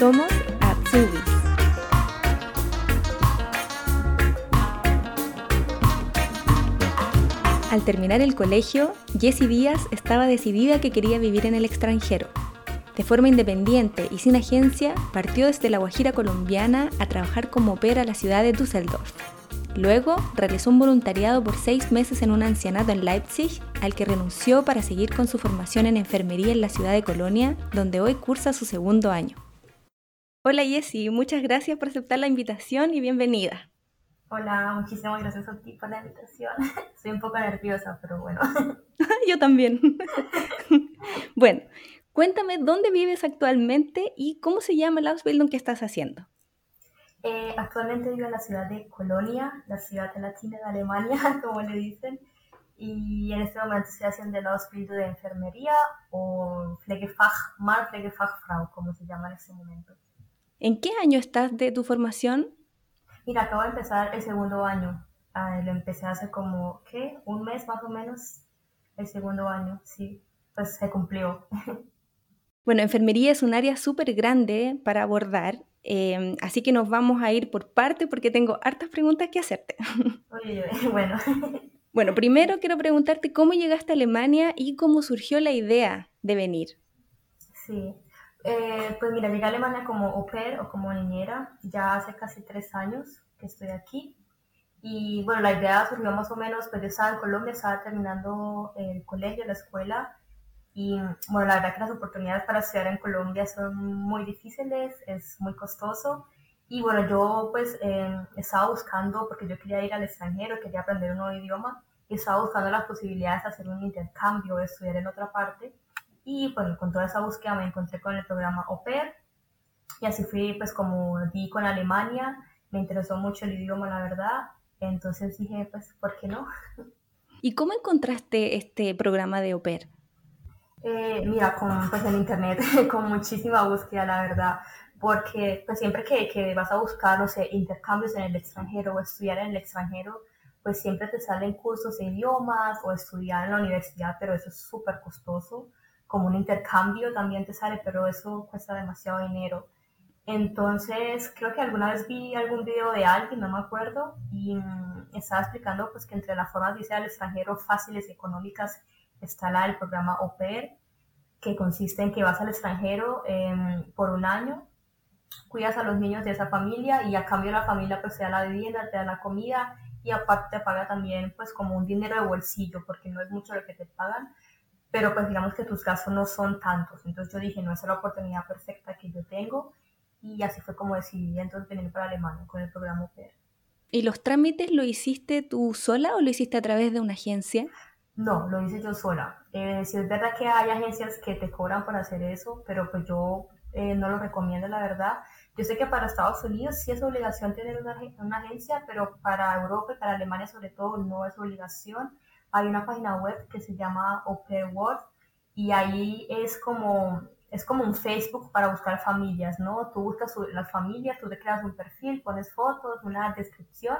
Somos Azubis. Al terminar el colegio, Jessie Díaz estaba decidida que quería vivir en el extranjero. De forma independiente y sin agencia, partió desde la Guajira colombiana a trabajar como opera a la ciudad de Düsseldorf. Luego realizó un voluntariado por seis meses en un ancianato en Leipzig, al que renunció para seguir con su formación en enfermería en la ciudad de Colonia, donde hoy cursa su segundo año. Hola Jessie, muchas gracias por aceptar la invitación y bienvenida. Hola, muchísimas gracias a ti por la invitación. Estoy un poco nerviosa, pero bueno. Yo también. bueno, cuéntame dónde vives actualmente y cómo se llama el Ausbildung que estás haciendo. Eh, actualmente vivo en la ciudad de Colonia, la ciudad latina de Alemania, como le dicen, y en este momento estoy haciendo el Ausbildung de enfermería o Pflegefachmann, Pflegefachfrau, como se llama en este momento. ¿En qué año estás de tu formación? Mira, acabo de empezar el segundo año. Ah, lo empecé hace como, ¿qué? Un mes más o menos. El segundo año, sí. Pues se cumplió. Bueno, enfermería es un área súper grande para abordar, em, así que nos vamos a ir por parte porque tengo hartas preguntas que hacerte. Oye, bueno. Bueno, primero quiero preguntarte cómo llegaste a Alemania y cómo surgió la idea de venir. Sí, eh, pues mira, llegué a Alemania como au pair o como niñera ya hace casi tres años que estoy aquí. Y bueno, la idea surgió más o menos, pues yo estaba en Colombia, estaba terminando el colegio, la escuela. Y bueno, la verdad que las oportunidades para estudiar en Colombia son muy difíciles, es muy costoso. Y bueno, yo pues eh, estaba buscando, porque yo quería ir al extranjero, quería aprender un nuevo idioma, y estaba buscando las posibilidades de hacer un intercambio, de estudiar en otra parte. Y bueno, con toda esa búsqueda me encontré con el programa Pair. Y así fui, pues como di con Alemania, me interesó mucho el idioma, la verdad. Entonces dije, pues, ¿por qué no? ¿Y cómo encontraste este programa de Pair? Eh, mira, con, pues en internet, con muchísima búsqueda, la verdad, porque pues siempre que, que, vas a buscar, no sé, intercambios en el extranjero o estudiar en el extranjero, pues siempre te salen cursos de idiomas o estudiar en la universidad, pero eso es súper costoso como un intercambio también te sale, pero eso cuesta demasiado dinero. Entonces, creo que alguna vez vi algún video de alguien, no me acuerdo, y mm, estaba explicando pues que entre las formas de irse al extranjero fáciles y económicas está la del programa Pair, que consiste en que vas al extranjero em, por un año, cuidas a los niños de esa familia y a cambio la familia pues te da la vivienda, te da la comida y aparte te paga también pues como un dinero de bolsillo, porque no es mucho lo que te pagan, pero pues digamos que tus gastos no son tantos. Entonces yo dije, no, es la oportunidad perfecta que yo tengo y así fue como decidí entonces venir para Alemania con el programa UPER. ¿Y los trámites lo hiciste tú sola o lo hiciste a través de una agencia? No, lo hice yo sola. Eh, si es verdad que hay agencias que te cobran por hacer eso, pero pues yo eh, no lo recomiendo, la verdad. Yo sé que para Estados Unidos sí es obligación tener una, una agencia, pero para Europa y para Alemania sobre todo no es obligación hay una página web que se llama Open World y ahí es como, es como un Facebook para buscar familias, ¿no? Tú buscas las familias, tú te creas un perfil, pones fotos, una descripción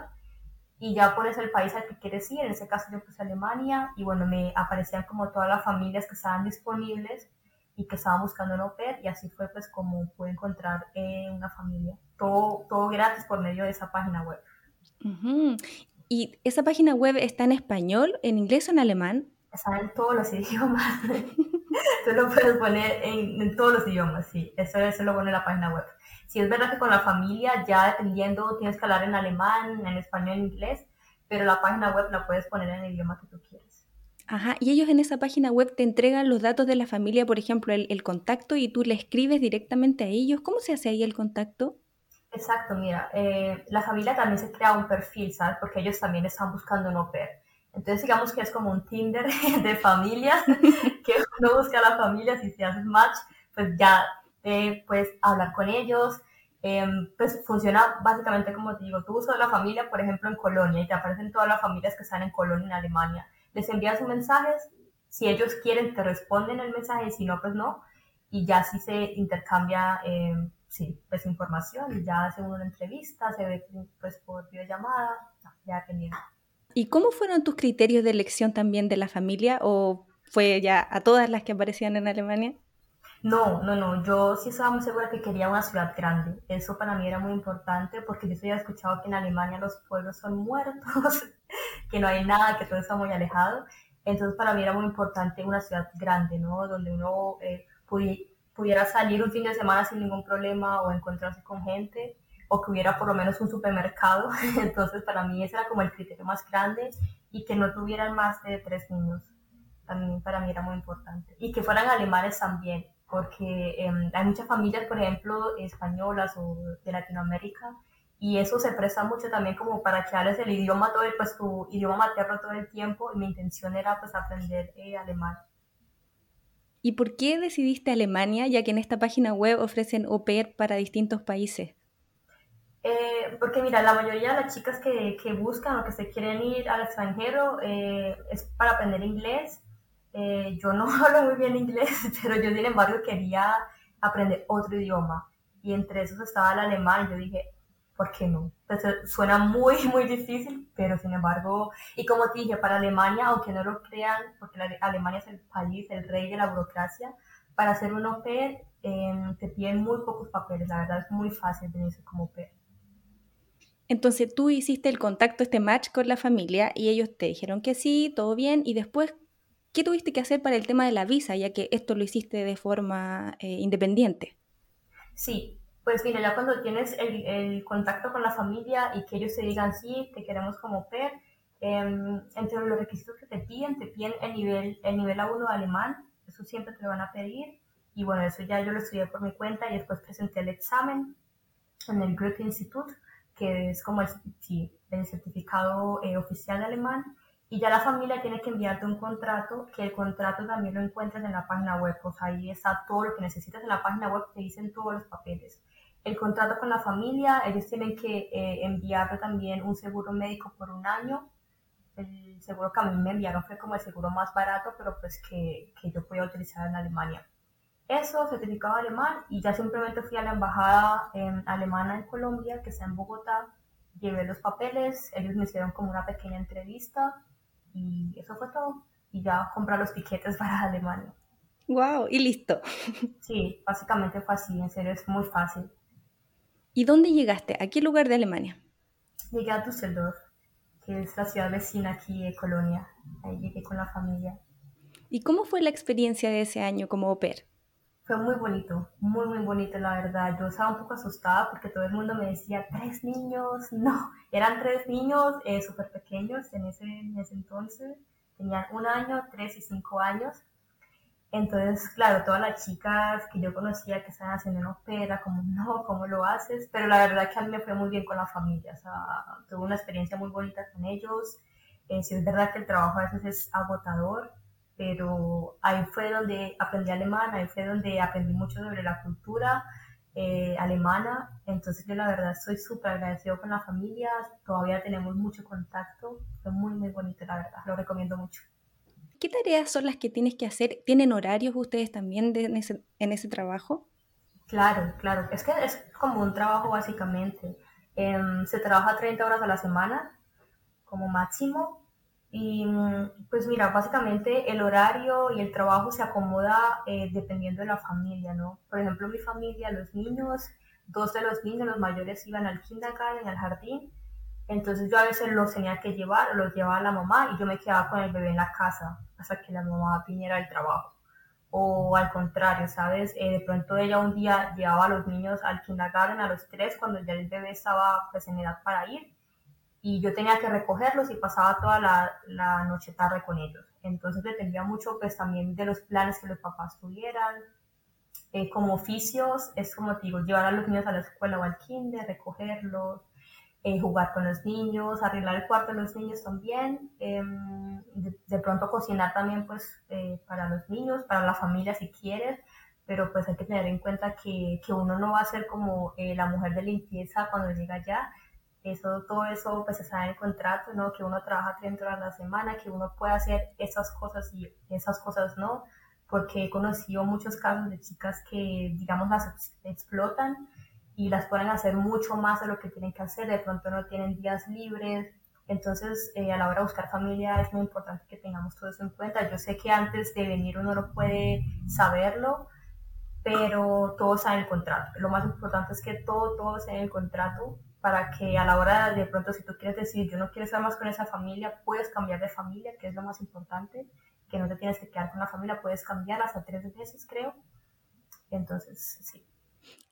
y ya pones el país al que quieres ir, en ese caso yo puse Alemania y bueno, me aparecían como todas las familias que estaban disponibles y que estaban buscando un au y así fue pues como pude encontrar eh, una familia. Todo, todo gratis por medio de esa página web. ¿Y esa página web está en español, en inglés o en alemán? Está en todos los idiomas. Tú lo puedes poner en, todos los idiomas, sí. Eso, eso lo pone en la página web. Si es verdad que con la familia, ya dependiendo, tienes que hablar en alemán, en español, en inglés, pero la página web la puedes poner en el idioma que tú quieres. Ajá, y ellos en esa página web te entregan los datos de la familia, por ejemplo, el, el contacto, y tú le escribes directamente a ellos. ¿Cómo se hace ahí el contacto? Exacto, mira, eh, la familia también se crea un perfil, ¿sabes? Porque ellos también están buscando un au pair. Entonces, digamos que es como un Tinder de familias, que uno busca a la familia, si se hace match, pues ya eh, puedes hablar con ellos. Em, pues funciona básicamente como te digo, tú buscas a la familia, por ejemplo, en Colonia, y te aparecen todas las familias que están en Colonia, en Alemania. Les envías mensajes, si ellos quieren, te responden el mensaje, y si no, pues no. Y ya así se intercambia. Sí, pues información y ya hacen una entrevista, se ve pues por videollamada, ya dependiendo. ¿Y cómo fueron tus criterios de elección también de la familia o fue ya a todas las que aparecían en Alemania? No, no, no, yo sí estaba muy segura que quería una ciudad grande. Eso para mí era muy importante porque yo había escuchado que en Alemania los pueblos son muertos, que no hay nada, que todo está muy alejado. Entonces para mí era muy importante una ciudad grande, ¿no? Donde uno eh, pudiera salir un fin de semana sin ningún problema o encontrarse con gente o que hubiera por lo menos un supermercado. Entonces para mí ese era como el criterio más grande y que no tuvieran más de tres niños. También para mí era muy importante. Y que fueran alemanes también porque em, hay muchas familias, por ejemplo, españolas o de Latinoamérica, y eso se presta mucho también como para que hables el idioma todo, pues tu idioma materno todo el tiempo, y mi intención era pues aprender eh, alemán. ¿Y por qué decidiste Alemania, ya que en esta página web ofrecen au pair para distintos países? Eh, porque mira, la mayoría de las chicas que, que, buscan o que se quieren ir al extranjero eh, es para aprender inglés eh, yo no hablo muy bien inglés, pero yo sin embargo quería aprender otro idioma. Y entre esos estaba el alemán. Yo dije, ¿por qué no? Pues, eh, suena muy, muy difícil, pero sin embargo, y como te dije, para Alemania, aunque no lo crean, porque Alemania es el país, el rey de la burocracia, para hacer un au pair em, te piden muy pocos papeles. La verdad es muy fácil venirse como au pair. Entonces tú hiciste el contacto, este match con la familia y ellos te dijeron que sí, todo bien, y después, ¿Qué tuviste que hacer para el tema de la visa, ya que esto lo hiciste de forma eh, independiente? Sí, pues mira, ya cuando tienes el, contacto con la familia y que ellos te digan, sí, te queremos como PER, em, entre los requisitos que te piden, te piden el nivel, el nivel A1 de alemán, eso siempre te lo van a pedir, y bueno, eso ya yo lo estudié por mi cuenta y después presenté el examen en el Goethe Institut, que es como el, el certificado eh, oficial de alemán, y ya la familia tiene que enviarte un contrato, que el contrato también lo encuentras en la página web, pues ahí está todo lo que necesitas en la página web, te dicen todos los papeles. El contrato con la familia, ellos tienen que eh, enviarte también un seguro médico por un año. El seguro que a mí me enviaron fue como el seguro más barato, pero pues que, que yo podía utilizar en Alemania. Eso, certificado alemán, y ya simplemente fui a la embajada alemana en Colombia, que está en Bogotá, llevé los papeles, ellos me hicieron como una pequeña entrevista, y eso fue todo. Y ya comprar los tiquetes para Alemania. ¡Wow! Y listo. Sí, básicamente fue así, en serio es muy fácil. ¿Y dónde llegaste? ¿A qué lugar de Alemania? Llegué a Düsseldorf, que es la ciudad vecina aquí de Colonia. Ahí llegué con la familia. ¿Y cómo fue la experiencia de ese año como au pair? Fue muy bonito, muy, muy bonito, la verdad. Yo estaba un poco asustada porque todo el mundo me decía, tres niños, no, eran tres niños eh, súper pequeños en ese, en ese entonces, tenían un año, tres y cinco años. Entonces, claro, todas las chicas que yo conocía que estaban haciendo una opera, como, no, ¿cómo lo haces? Pero la verdad que a mí me fue muy bien con la familia, tuve una experiencia muy bonita con ellos. Eh, sí es verdad que el trabajo a veces es agotador, pero ahí fue donde aprendí alemán, ahí fue donde aprendí mucho sobre la cultura eh, alemana, entonces yo la verdad estoy súper agradecido con la familia, todavía tenemos mucho contacto, fue muy muy bonito la verdad, lo recomiendo mucho. ¿Qué tareas son las que tienes que hacer? ¿Tienen horarios ustedes también en, ese, en ese trabajo? Claro, claro, es que es como un trabajo básicamente. Em, se trabaja 30 horas a la semana como máximo y pues mira, básicamente el horario y el trabajo se acomoda eh, dependiendo de la familia, ¿no? Por ejemplo, mi familia, los niños, dos de los niños, los mayores iban al kindergarten, al jardín, entonces yo a veces los tenía que llevar los llevaba la mamá y yo me quedaba con el bebé en la casa hasta que la mamá viniera al trabajo. O al contrario, ¿sabes? Eh, de pronto ella un día llevaba a los niños al kindergarten a los tres cuando ya el bebé estaba pues en edad para ir y yo tenía que recogerlos y pasaba toda la, la, noche tarde con ellos. Entonces dependía mucho pues también de los planes que los papás tuvieran. Eh, como oficios es como te digo, llevar a los niños a la escuela o al kinder, recogerlos, eh, jugar con los niños, arreglar el cuarto de los niños también, em, de, pronto cocinar también pues eh, para los niños, para la familia si quieres, pero pues hay que tener en cuenta que, que uno no va a ser como la mujer de limpieza cuando llega allá, eso, todo eso pues está en el contrato, ¿no? Que uno trabaja 30 horas a la semana, que uno puede hacer esas cosas y esas cosas no, porque he conocido muchos casos de chicas que, digamos, las explotan y las pueden hacer mucho más de lo que tienen que hacer, de pronto no tienen días libres, entonces eh, a la hora de buscar familia es muy importante que tengamos todo eso en cuenta. Yo sé que antes de venir uno no puede saberlo, pero todo está en el contrato. Lo más importante es que todo, todo esté en el contrato para que a la hora de, pronto, si tú quieres decir, yo no quiero estar más con esa familia, puedes cambiar de familia, que es lo más importante, que no te tienes que quedar con la familia, puedes cambiar hasta tres veces, creo. Entonces, sí.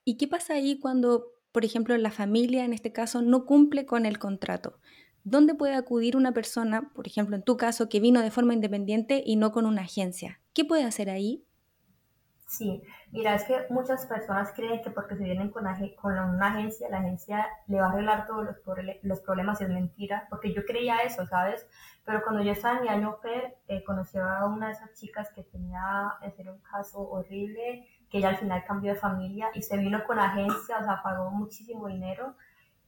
¿Y qué pasa ahí cuando, por ejemplo, la familia, en este caso, no cumple con el contrato? ¿Dónde puede acudir una persona, por ejemplo, en tu caso, que vino de forma independiente y no con una agencia? ¿Qué puede hacer ahí? Sí, mira, es que muchas personas creen que porque se vienen con, una agencia, la agencia le va a arreglar todos los, problemas y es mentira, porque yo creía eso, ¿sabes? Pero cuando yo estaba en mi año PER, eh, conocí a una de esas chicas que tenía, ese un caso horrible, que ella al final cambió de familia y se vino con agencia, o sea, pagó muchísimo dinero.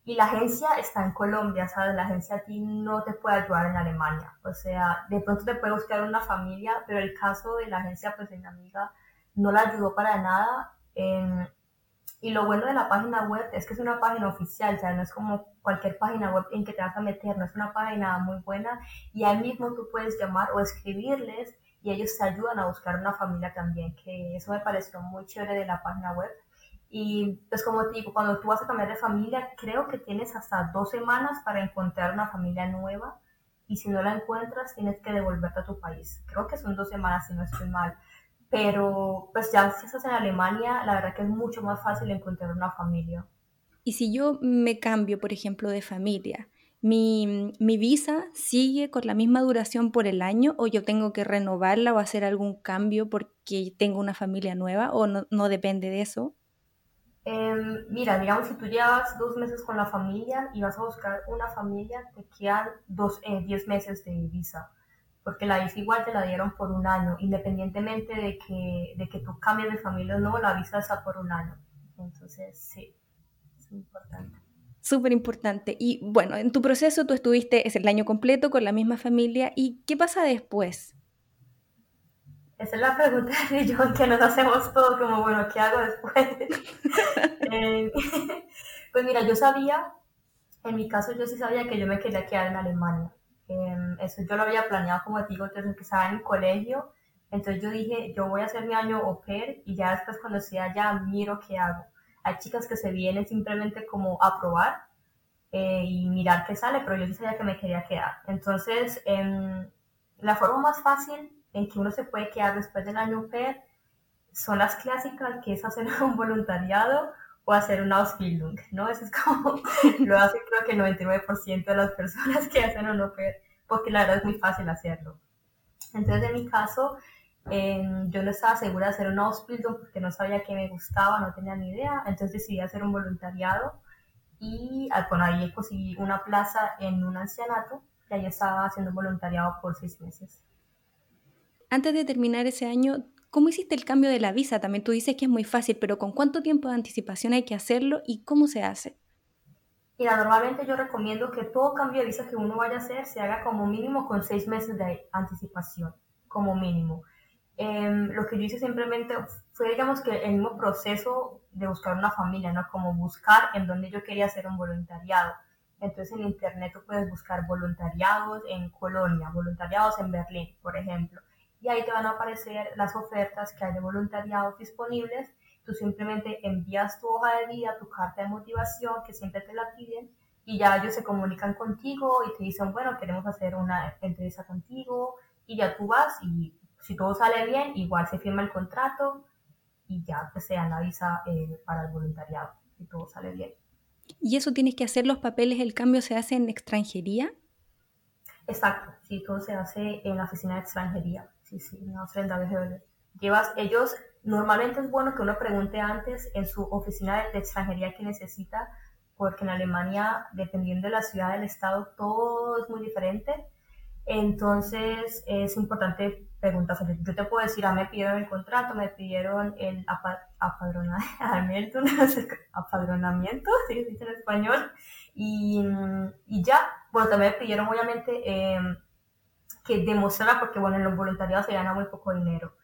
Y la agencia está en Colombia, ¿sabes? La agencia a ti no te puede ayudar en Alemania. O sea, de pronto te puede buscar una familia, pero el caso de la agencia, pues mi amiga, no la ayudó para nada. y lo bueno de la página web es que es una página oficial, o no es como cualquier página web en que te vas a meter, no es una página muy buena y ahí mismo tú puedes llamar o escribirles y ellos te ayudan a buscar una familia también, que eso me pareció muy chévere de la página web. Y pues como te digo, cuando tú vas a cambiar de familia, creo que tienes hasta dos semanas para encontrar una familia nueva y si no la encuentras, tienes que devolverte a tu país. Creo que son dos semanas, si no estoy mal. Pero pues ya si estás en Alemania, la verdad que es mucho más fácil encontrar una familia. Y si yo me cambio, por ejemplo, de familia, ¿mi, mi visa sigue con la misma duración por el año o yo tengo que renovarla o hacer algún cambio porque tengo una familia nueva o no, no depende de eso? Em, mira, digamos, si tú llevas dos meses con la familia y vas a buscar una familia, te quedan dos, eh, diez meses de visa porque la visa igual te la dieron por un año, independientemente de que, de que tú cambies de familia o no, la visa está por un año. Entonces, sí, es importante. Súper importante. Y bueno, en tu proceso tú estuviste es el año completo con la misma familia. ¿Y qué pasa después? Esa es la pregunta de yo que nos hacemos todos, como, bueno, ¿qué hago después? Eh, pues mira, yo sabía, en mi caso yo sí sabía que yo me quería quedar en Alemania. Em, eso yo lo había planeado, como te digo, desde que estaba en el colegio. Entonces yo dije, yo voy a hacer mi año au pair y ya después cuando esté allá miro qué hago. Hay chicas que se vienen simplemente como a probar eh, y mirar qué sale, pero yo sí sabía que me quería quedar. Entonces, em, la forma más fácil en que uno se puede quedar después del año pair son las clásicas, que es hacer un voluntariado o hacer una Ausbildung, ¿no? Eso es como lo hace creo que el 99% de las personas que hacen un au porque la verdad es muy fácil hacerlo. Entonces, en mi caso, yo no estaba segura de hacer una Ausbildung porque no sabía qué me gustaba, no tenía ni idea, entonces decidí hacer un voluntariado y ah, bueno, ahí conseguí una plaza en un ancianato y ahí estaba haciendo voluntariado por seis meses. Antes de terminar ese año, ¿Cómo hiciste el cambio de la visa? También tú dices que es muy fácil, pero ¿con cuánto tiempo de anticipación hay que hacerlo y cómo se hace? Mira, normalmente yo recomiendo que todo cambio de visa que uno vaya a hacer se haga como mínimo con seis meses de anticipación, como mínimo. Em, lo que yo hice simplemente fue, digamos que el mismo proceso de buscar una familia, ¿no? Como buscar en donde yo quería hacer un voluntariado. Entonces en internet tú puedes buscar voluntariados en Colonia, voluntariados en Berlín, por ejemplo y ahí te van a aparecer las ofertas que hay de voluntariado disponibles. Tú simplemente envías tu hoja de vida, tu carta de motivación, que siempre te la piden, y ya ellos se comunican contigo y te dicen, bueno, queremos hacer una entrevista contigo, y ya tú vas y si todo sale bien, igual se firma el contrato y ya pues, se dan la visa eh, para el voluntariado, si todo sale bien. ¿Y eso tienes que hacer los papeles, el cambio se hace en extranjería? Exacto, sí, todo se hace en la oficina de extranjería sí, sí, ofrenda de Llevas, ellos, normalmente es bueno que uno pregunte antes en su oficina de, extranjería que necesita, porque en Alemania, dependiendo de la ciudad, del estado, todo es muy diferente. Entonces, es importante preguntar. Yo te puedo decir, ah, me pidieron el contrato, me pidieron el apadronamiento, apadronamiento, si dice en español, y, y, ya. Bueno, también me pidieron, obviamente, eh, que demostrara, porque bueno, en los voluntariados se gana muy poco dinero,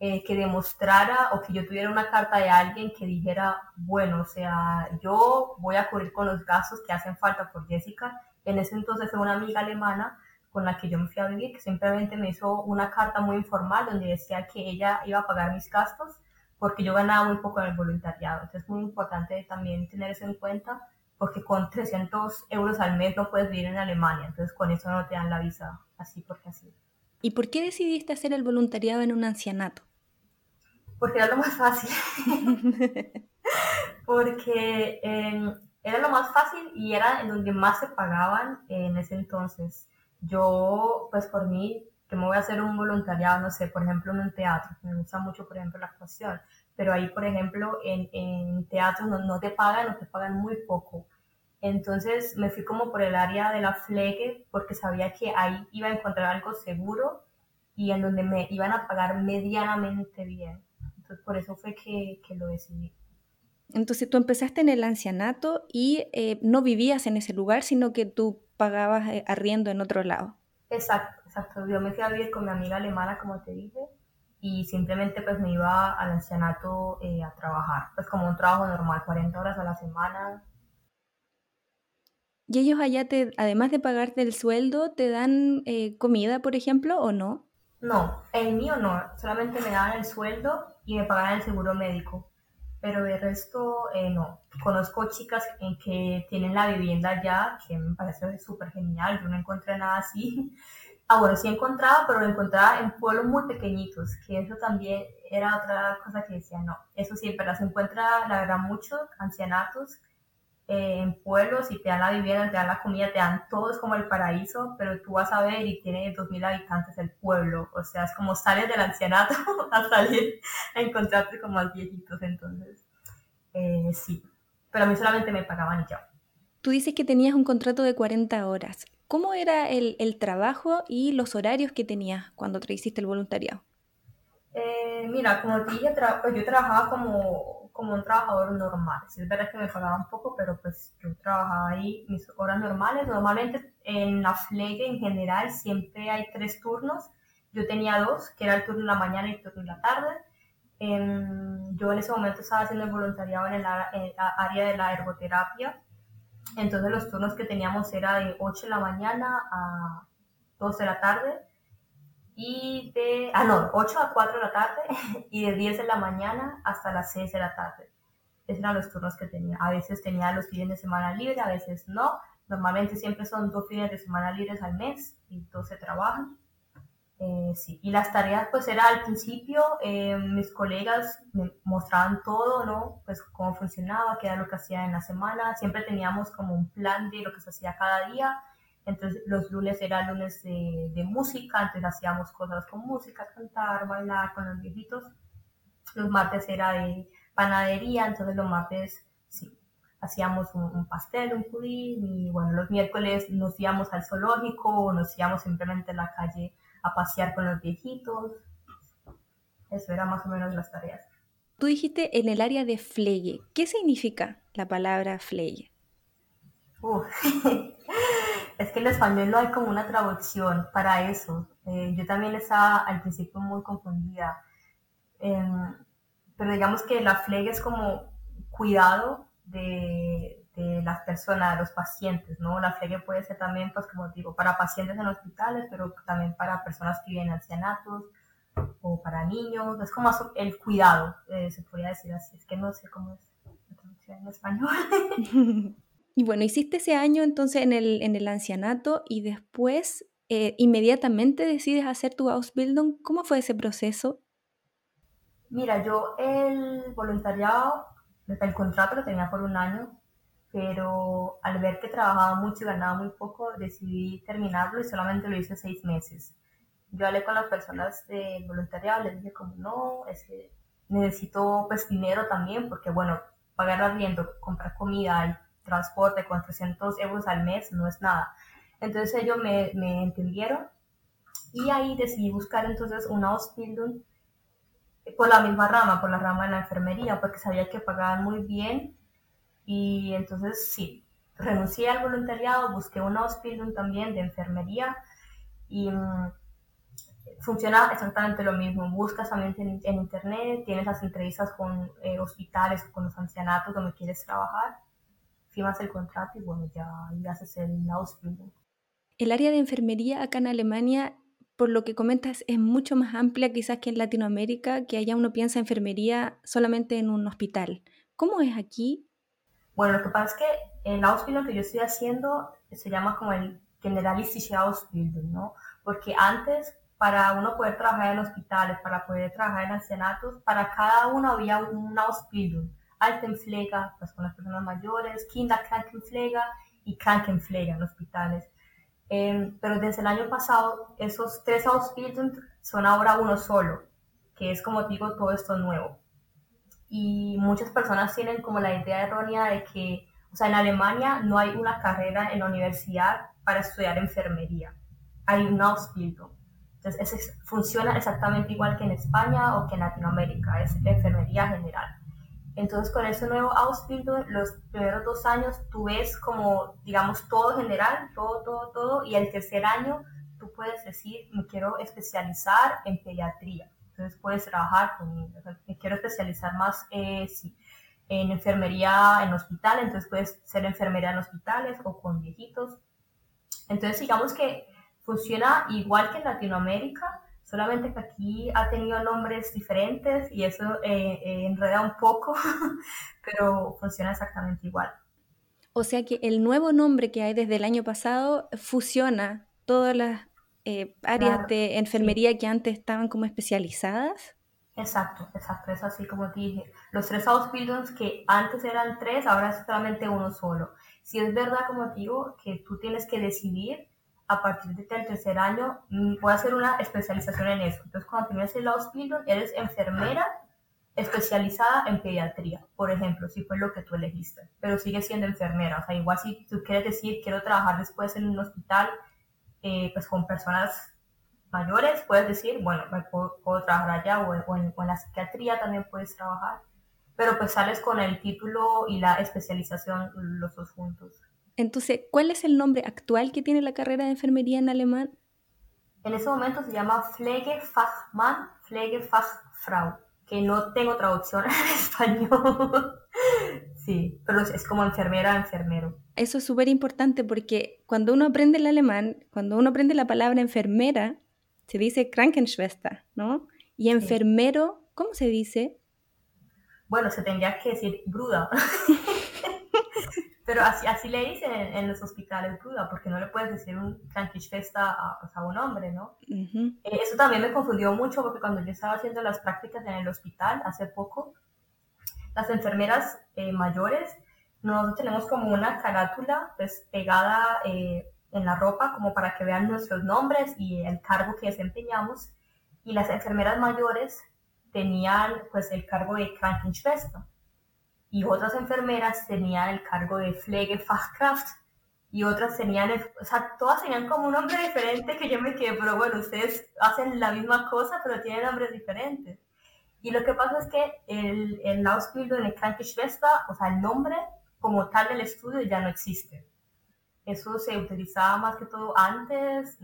eh, que demostrara o que yo tuviera una carta de alguien que dijera, bueno, o sea, yo voy a cubrir con los gastos que hacen falta por Jessica. En ese entonces fue una amiga alemana con la que yo me fui a vivir, que simplemente me hizo una carta muy informal donde decía que ella iba a pagar mis gastos porque yo ganaba muy poco en el voluntariado. Entonces es muy importante también tener eso en cuenta, porque con 300 euros al mes no puedes vivir en Alemania, entonces con eso no te dan la visa, así porque así. ¿Y por qué decidiste hacer el voluntariado en un ancianato? Porque era lo más fácil. porque em, era lo más fácil y era en donde más se pagaban en ese entonces. Yo, pues por mí, que me voy a hacer un voluntariado, no sé, por ejemplo, en un teatro, me gusta mucho, por ejemplo, la actuación, pero ahí, por ejemplo, en, en teatro no, no, te pagan o te pagan muy poco. Entonces me fui como por el área de la flegue porque sabía que ahí iba a encontrar algo seguro y en donde me iban a pagar medianamente bien. Entonces por eso fue que, que lo decidí. Entonces tú empezaste en el ancianato y eh, no vivías en ese lugar, sino que tú pagabas eh, arriendo en otro lado. Exacto, exacto. Yo me fui a vivir con mi amiga alemana, como te dije, y simplemente pues me iba al ancianato eh, a trabajar, pues como un trabajo normal, 40 horas a la semana. ¿Y ellos allá, te, además de pagarte el sueldo, te dan comida, por ejemplo, o no? No, el mío no, solamente me daban el sueldo y me pagaban el seguro médico pero de resto eh, no. Conozco chicas en que tienen la vivienda ya, que me parece súper genial, yo no encontré nada así. Ah, bueno, sí encontraba, pero lo encontraba en pueblos muy pequeñitos, que eso también era otra cosa que decía, no, eso sí, pero se encuentra, la verdad, muchos ancianatos eh, en pueblos y te dan la vivienda, te dan la comida, te dan todo, es como el paraíso, pero tú vas a ver y tiene 2.000 habitantes el pueblo, o sea, es como sales del ancianato a salir a encontrarte con más viejitos, entonces, eh, sí, pero a mí solamente me pagaban y ya. Tú dices que tenías un contrato de 40 horas. ¿Cómo era el, el trabajo y los horarios que tenías cuando te hiciste el voluntariado? Eh, mira, como te dije, pues yo trabajaba como como un trabajador normal. es verdad que me pagaban poco, pero pues yo trabajaba ahí mis horas normales. Normalmente en la FLEGE en general siempre hay tres turnos. Yo tenía dos, que era el turno de la mañana y el turno de la tarde. yo en ese momento estaba haciendo el voluntariado en el, área de la ergoterapia. Entonces los turnos que teníamos era de 8 de la mañana a 2 de la tarde y de, ah, no, 8 a 4 de la tarde y de 10 de la mañana hasta las 6 de la tarde. Esos eran los turnos que tenía. A veces tenía los fines de semana libres, a veces no. Normalmente siempre son dos fines de semana libres al mes y dos se trabajan. Eh, sí. Y las tareas, pues era al principio, eh, mis colegas me mostraban todo, ¿no? Pues cómo funcionaba, qué era lo que hacía en la semana. Siempre teníamos como un plan de lo que se hacía cada día entonces los lunes era lunes de, música, entonces hacíamos cosas con música, cantar, bailar con los viejitos. Los martes era de panadería, entonces los martes sí, hacíamos un, pastel, un pudín y bueno, los miércoles nos íbamos al zoológico o nos íbamos simplemente a la calle a pasear con los viejitos. Eso era más o menos las tareas. Tú dijiste en el área de Fleye. ¿Qué significa la palabra Fleye? es que en español no hay como una traducción para eso. Eh, yo también estaba al principio muy confundida. Em, pero digamos que la flega es como cuidado de, las personas, de los pacientes, ¿no? La flega puede ser también, pues como digo, para pacientes en hospitales, pero también para personas que viven en ancianatos o para niños. Es como el cuidado, eh, se podría decir así. Es que no sé cómo es la traducción en español. Y bueno, hiciste ese año entonces en el, en el ancianato y después eh, inmediatamente decides hacer tu Ausbildung. ¿Cómo fue ese proceso? Mira, yo el voluntariado, el contrato lo tenía por un año, pero al ver que trabajaba mucho y ganaba muy poco, decidí terminarlo y solamente lo hice seis meses. Yo hablé con las personas del voluntariado, les dije como no, es que necesito pues dinero también, porque bueno, pagar arriendo, comprar comida transporte con 300 euros al mes no es nada. Entonces ellos me, me entendieron y ahí decidí buscar entonces una Ausbildung por la misma rama, por la rama de la enfermería, porque sabía que pagaban muy bien y entonces sí, renuncié al voluntariado, busqué una Ausbildung también de enfermería y mm, funciona exactamente lo mismo. Buscas también en, internet, tienes las entrevistas con eh, hospitales, con los ancianatos donde quieres trabajar firmas el contrato y bueno, ya, ya haces el Ausbildung. El área de enfermería acá en Alemania por lo que comentas, es mucho más amplia quizás que en Latinoamérica, que allá uno piensa enfermería solamente en un hospital. ¿Cómo es aquí? Bueno, lo que pasa es que el Ausbildung que yo estoy haciendo se llama como el Generalistische Ausbildung, ¿no? Porque antes, para uno poder trabajar en hospitales, para poder trabajar en ancianatos, para cada uno había un Ausbildung. Altenpfleger, pues con las personas mayores, Kinderkrankenpfleger y Krankenpfleger en hospitales. Em, pero desde el año pasado, esos tres Ausbildung son ahora uno solo, que es como digo, todo esto nuevo. Y muchas personas tienen como la idea errónea de que, o sea, en Alemania no hay una carrera en la universidad para estudiar enfermería. Hay un Ausbildung. Entonces, ese funciona exactamente igual que en España o que en Latinoamérica, es enfermería general. Entonces, con ese nuevo Ausbildung, los primeros dos años tú ves como, digamos, todo general, todo, todo, todo, y el tercer año tú puedes decir, me quiero especializar en pediatría. Entonces, puedes trabajar con me quiero especializar más eh, en enfermería en hospital, entonces puedes ser enfermera en hospitales o con viejitos. Entonces, digamos que funciona igual que en Latinoamérica, solamente que aquí ha tenido nombres diferentes y eso eh, eh, enreda un poco, pero funciona exactamente igual. O sea que el nuevo nombre que hay desde el año pasado fusiona todas las eh, áreas de enfermería que antes estaban como especializadas. Exacto, exacto, es así como dije. Los tres Ausbildungs que antes eran tres, ahora es solamente uno solo. Si es verdad, como digo, que tú tienes que decidir a partir del tercer año, mm, voy hacer una especialización en eso. Entonces, cuando tienes el Ausbildung, eres enfermera especializada en pediatría, por ejemplo, si fue lo que tú elegiste, pero sigues siendo enfermera. O sea, igual si tú quieres decir, quiero trabajar después en un hospital, eh, pues con personas mayores, puedes decir, bueno, puedo, trabajar allá o, en, o en la psiquiatría también puedes trabajar, pero pues sales con el título y la especialización los dos juntos. Entonces, ¿cuál es el nombre actual que tiene la carrera de enfermería en alemán? En ese momento se llama Pflegefachmann, Pflegefachfrau, que no tengo traducción en español. sí, pero es como enfermera, enfermero. Eso es súper importante porque cuando uno aprende el alemán, cuando uno aprende la palabra enfermera, se dice Krankenschwester, ¿no? Y enfermero, ¿cómo se dice? Bueno, se tendría que decir bruda. Pero así, así le dicen en, los hospitales cruda, porque no le puedes decir un Krankenschwester a, pues, a un hombre, ¿no? Eh, eso también me confundió mucho porque cuando yo estaba haciendo las prácticas en el hospital hace poco, las enfermeras eh, mayores, nosotros tenemos como una carátula pues, pegada eh, en la ropa como para que vean nuestros nombres y el cargo que desempeñamos. Y las enfermeras mayores tenían pues el cargo de Krankenschwester y otras enfermeras tenían el cargo de Pflegefachkraft y otras tenían, o sea, todas tenían como un nombre diferente que yo me quedé, pero bueno, ustedes hacen la misma cosa, pero tienen nombres diferentes. Y lo que pasa es que el, el Ausbildung en Krankenschwester, o sea, el nombre como tal del estudio ya no existe. Eso se utilizaba más que todo antes,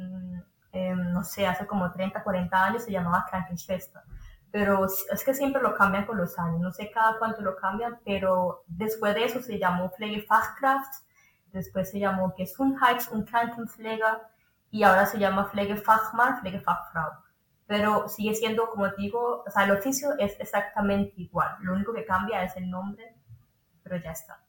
em, no sé, hace como 30, 40 años se llamaba Krankenschwester pero es que siempre lo cambian con los años, no sé cada cuánto lo cambian, pero después de eso se llamó Pflegefachkraft, después se llamó Gesundheits- und Krankenpfleger y ahora se llama Pflegefachmann, Pflegefachfrau. Pero sigue siendo, como digo, o sea, el oficio es exactamente igual, lo único que cambia es el nombre, pero ya está.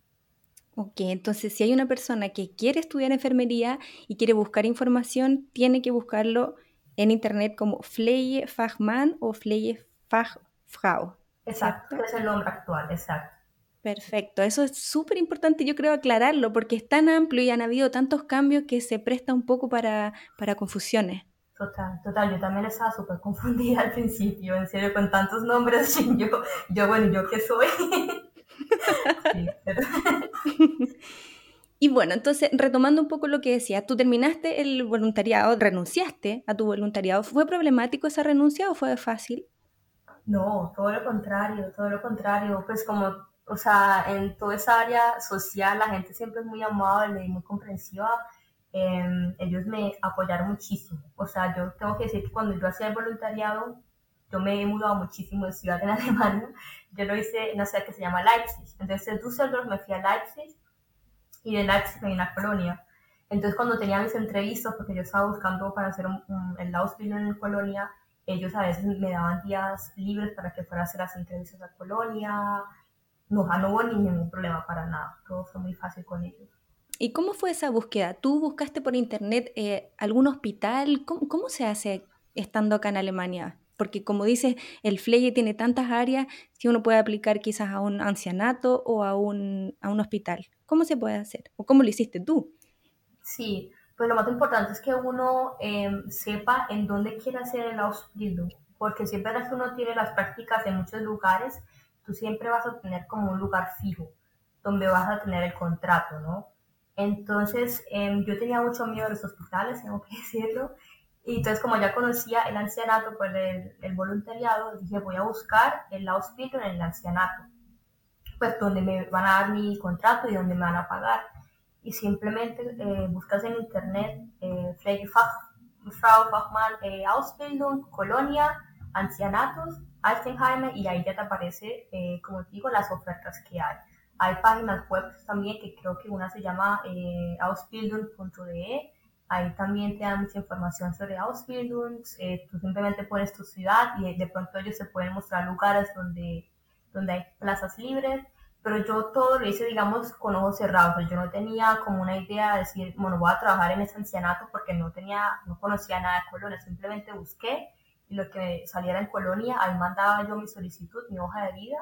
Ok, entonces si hay una persona que quiere estudiar enfermería y quiere buscar información, tiene que buscarlo en internet como Pflegefachmann o Pflegefachfrau Fachfrau. Exacto, es el nombre actual, exacto. Perfecto, eso es súper importante, yo creo aclararlo, porque es tan amplio y han habido tantos cambios que se presta un poco para, para confusiones. Total, total, yo también estaba súper confundida al principio, en serio, con tantos nombres, yo, yo bueno, ¿yo qué soy? Y bueno, entonces, retomando un poco lo que decía, tú terminaste el voluntariado, renunciaste a tu voluntariado. ¿Fue problemático esa renuncia o fue fácil? No, todo lo contrario, todo lo contrario. Pues como, o sea, en toda esa área social la gente siempre es muy amable y muy comprensiva. Em, ellos me apoyaron muchísimo. O sea, yo tengo que decir que cuando yo hacía el voluntariado, yo me he mudado muchísimo de ciudad en Alemania. Yo lo hice en una ciudad que se llama Leipzig. Entonces de Düsseldorf me fui a Leipzig y de Leipzig me vine a Colonia. Entonces cuando tenía mis entrevistas, porque yo estaba buscando para hacer un, el Ausbildung en Colonia, ellos a veces me daban días libres para que fuera a hacer las entrevistas a Colonia. No, no hubo ningún problema para nada, todo fue muy fácil con ellos. ¿Y cómo fue esa búsqueda? ¿Tú buscaste por internet eh, algún hospital? ¿Cómo, ¿Cómo, se hace estando acá en Alemania? Porque como dices, el FLEGE tiene tantas áreas, si uno puede aplicar quizás a un ancianato o a un, a un hospital. ¿Cómo se puede hacer? ¿O cómo lo hiciste tú? Sí, pues lo más importante es que uno em, sepa en dónde quiere hacer el Ausbildung, porque siempre que uno tiene las prácticas en muchos lugares, tú siempre vas a tener como un lugar fijo, donde vas a tener el contrato, ¿no? Entonces, em, yo tenía mucho miedo de los hospitales, tengo que decirlo, y entonces como ya conocía el ancianato, pues el, el voluntariado, dije voy a buscar el Ausbildung en el ancianato, pues donde me van a dar mi contrato y donde me van a pagar y simplemente eh, buscas en internet eh, Frau Fachmann eh, Ausbildung, Colonia, Ancianatos, Altenheim y ahí ya te aparece, eh, como te digo, las ofertas que hay. Hay páginas web también que creo que una se llama eh, ausbildung.de. Ahí también te dan mucha información sobre Ausbildung. tú simplemente pones tu ciudad y de pronto ellos se pueden mostrar lugares donde, donde hay plazas libres pero yo todo lo hice, digamos, con ojos cerrados. yo no tenía como una idea de decir, bueno, voy a trabajar en ese ancianato porque no tenía, no conocía nada de Colonia, simplemente busqué y lo que saliera en Colonia, ahí mandaba yo mi solicitud, mi hoja de vida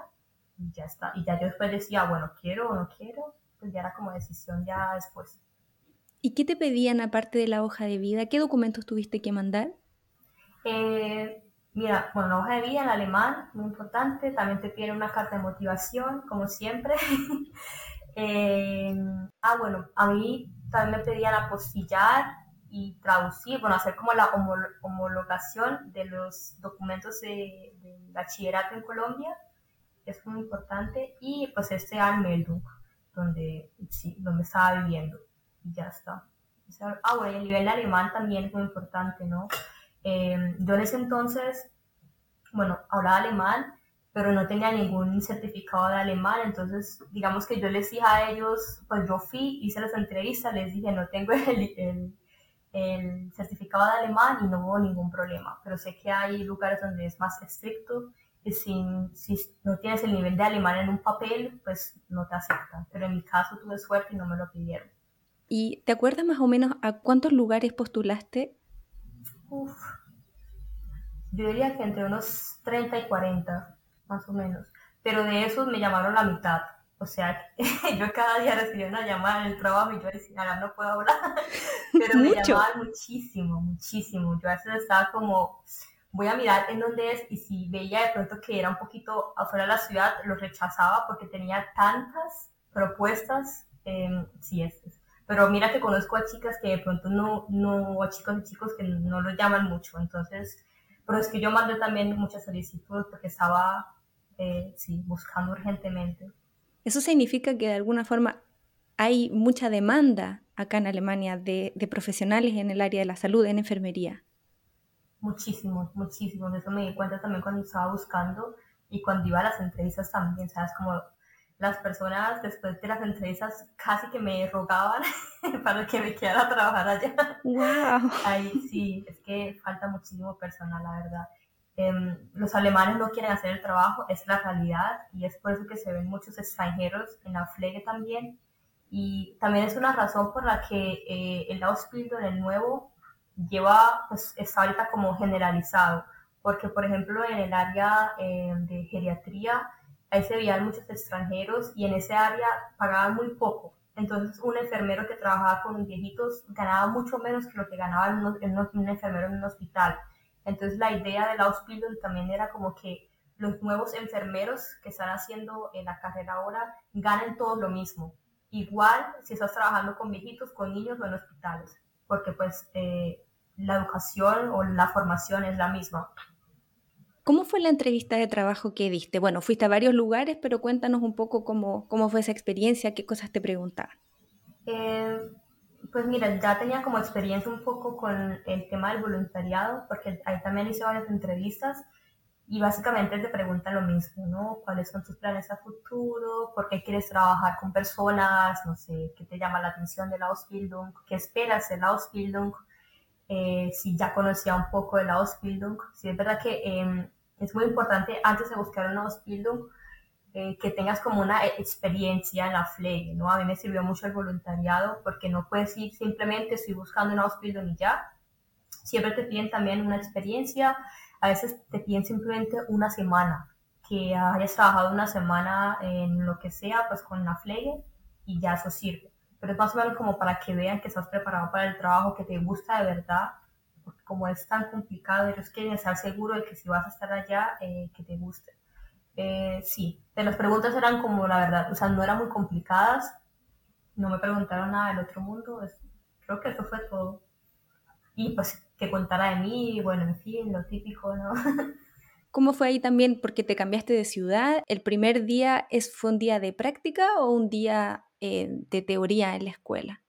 y ya está. Y ya yo después decía, bueno, quiero o no quiero, pues ya era como decisión ya después. ¿Y qué te pedían aparte de la hoja de vida? ¿Qué documentos tuviste que mandar? Eh, Mira, bueno, la hoja de vida en alemán, muy importante. También te piden una carta de motivación, como siempre. Eh, ah, bueno, a mí también me pedían apostillar y traducir, bueno, hacer como la homologación de los documentos de, bachillerato en Colombia. Es muy importante. Y pues este Anmeldung, donde, sí, donde estaba viviendo. Ya está. Ah, bueno, el nivel de alemán también es muy importante, ¿no? Eh, yo en ese entonces, bueno, hablaba alemán, pero no tenía ningún certificado de alemán, entonces digamos que yo les dije a ellos, pues yo fui, hice las entrevistas, les dije, no tengo el, el, certificado de alemán y no hubo ningún problema, pero sé que hay lugares donde es más estricto y si, si no tienes el nivel de alemán en un papel, pues no te aceptan, pero en mi caso tuve suerte y no me lo pidieron. ¿Y te acuerdas más o menos a cuántos lugares postulaste Uf, yo diría que entre unos 30 y 40, más o menos. Pero de esos me llamaron la mitad. O sea, yo cada día recibía una llamada en el trabajo y yo decía, ahora no puedo hablar. Pero me llamaban muchísimo, muchísimo. Yo a veces estaba como, voy a mirar en dónde es y si veía de pronto que era un poquito afuera de la ciudad, lo rechazaba porque tenía tantas propuestas. Eh, sí, es, es pero mira que conozco a chicas que de pronto no, no, a chicos y chicos que no lo llaman mucho. Entonces, pero es que yo mandé también muchas solicitudes porque estaba, eh, sí, buscando urgentemente. Eso significa que de alguna forma hay mucha demanda acá en Alemania de, de profesionales en el área de la salud, en enfermería. Muchísimos, muchísimos. Eso me di cuenta también cuando estaba buscando y cuando iba a las entrevistas también, ¿sabes? Como las personas después de las entrevistas casi que me rogaban para que me quedara a trabajar allá. Wow. Ahí sí, es que falta muchísimo personal, la verdad. Em, los alemanes no quieren hacer el trabajo, es la realidad, y es por eso que se ven muchos extranjeros en la flegue también. Y también es una razón por la que eh, el Ausbildung, el nuevo, lleva, pues está ahorita como generalizado. Porque, por ejemplo, en el área eh, de geriatría, ahí se veían muchos extranjeros y en ese área pagaban muy poco. Entonces, un enfermero que trabajaba con viejitos ganaba mucho menos que lo que ganaba un, enfermero en un hospital. Entonces, la idea del Ausbildung también era como que los nuevos enfermeros que están haciendo en la carrera ahora ganen todo lo mismo. Igual si estás trabajando con viejitos, con niños o en hospitales, porque pues eh, la educación o la formación es la misma. ¿Cómo fue la entrevista de trabajo que diste? Bueno, fuiste a varios lugares, pero cuéntanos un poco cómo, cómo fue esa experiencia, qué cosas te preguntaban. Eh, pues mira, ya tenía como experiencia un poco con el tema del voluntariado, porque ahí también hice varias entrevistas y básicamente te preguntan lo mismo, ¿no? ¿Cuáles son tus planes a futuro? ¿Por qué quieres trabajar con personas? No sé, ¿qué te llama la atención de la Ausbildung? ¿Qué esperas de la Ausbildung? Eh, si ya conocía un poco de la Ausbildung. Sí, es verdad que em, es muy importante antes de buscar una Ausbildung eh, que tengas como una experiencia en la Pflege, ¿no? A mí me sirvió mucho el voluntariado porque no puedes ir simplemente estoy buscando una Ausbildung y ya. Siempre te piden también una experiencia, a veces te piden simplemente una semana, que hayas trabajado una semana en lo que sea, pues con la Pflege y ya eso sirve. Pero es más o menos como para que vean que estás preparado para el trabajo, que te gusta de verdad, porque como es tan complicado, ellos quieren estar seguros de que si vas a estar allá, eh, que te guste. Eh, sí, de las preguntas eran como la verdad, o sea, no eran muy complicadas, no me preguntaron nada del otro mundo, creo que eso fue todo. Y pues que contara de mí, bueno, en fin, lo típico, ¿no? ¿Cómo fue ahí también? Porque te cambiaste de ciudad. ¿El primer día es, fue un día de práctica o un día eh, de teoría en la escuela?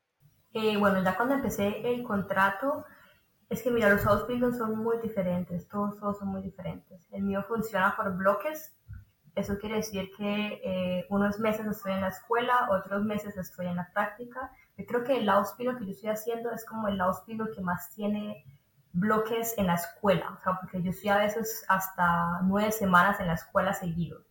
Eh, bueno, ya cuando empecé el contrato, es que mira, los Ausbildung son muy diferentes, todos, son muy diferentes. El mío funciona por bloques, eso quiere decir que eh, unos meses estoy en la escuela, otros meses estoy en la práctica. Yo creo que el Ausbildung que yo estoy haciendo es como el Ausbildung que más tiene bloques en la escuela, o sea, porque yo estoy a veces hasta nueve semanas en la escuela seguido.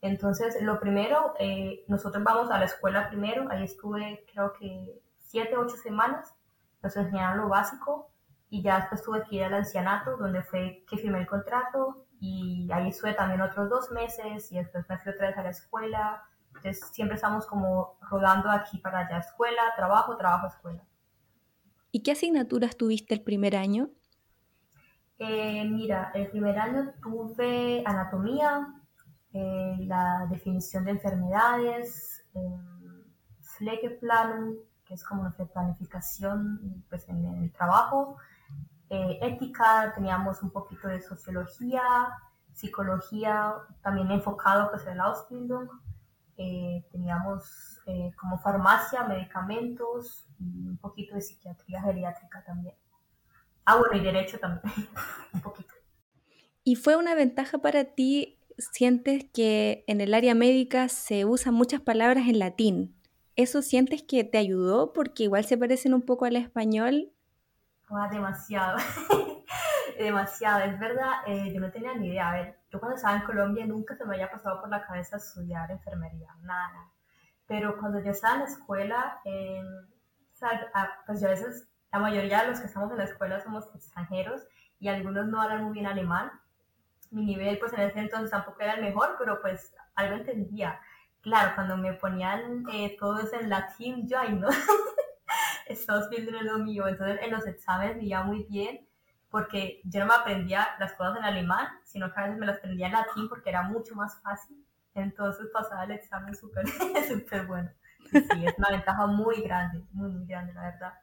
Entonces, lo primero, eh, nosotros vamos a la escuela primero, ahí estuve creo que siete, ocho semanas, nos enseñaron lo básico y ya después tuve que ir al ancianato, donde fue que firmé el contrato y ahí estuve también otros dos meses y después me fui otra vez a la escuela. Entonces, siempre estamos como rodando aquí para allá, escuela, trabajo, trabajo, escuela. ¿Y qué asignaturas tuviste el primer año? Eh, mira, el primer año tuve anatomía, eh, la definición de enfermedades, eh, que es como una planificación pues, en, el trabajo, eh, ética, teníamos un poquito de sociología, psicología, también enfocado pues, en la Ausbildung, teníamos como farmacia, medicamentos un poquito de psiquiatría geriátrica también. Ah, bueno, y derecho también, un poquito. ¿Y fue una ventaja para ti? ¿Sientes que en el área médica se usan muchas palabras en latín? ¿Eso sientes que te ayudó? Porque igual se parecen un poco al español. Ah, demasiado, demasiado. Es verdad, eh, yo no tenía ni idea. A ver, yo cuando estaba en Colombia nunca se me había pasado por la cabeza estudiar enfermería, nada, Pero cuando yo estaba en la escuela, ah, pues yo a veces la mayoría de los que estamos en la escuela somos extranjeros y algunos no hablan muy bien alemán. Mi nivel, pues en ese entonces tampoco era el mejor, pero pues algo entendía. Claro, cuando me ponían eh, todo en latín, yo ahí no, estamos viendo lo mío. Entonces en los exámenes me iba muy bien porque yo no me aprendía las cosas en alemán, sino que a veces me las aprendía en latín porque era mucho más fácil. Entonces pasaba el examen súper, súper bueno. sí, es una ventaja muy grande, muy, muy grande, la verdad.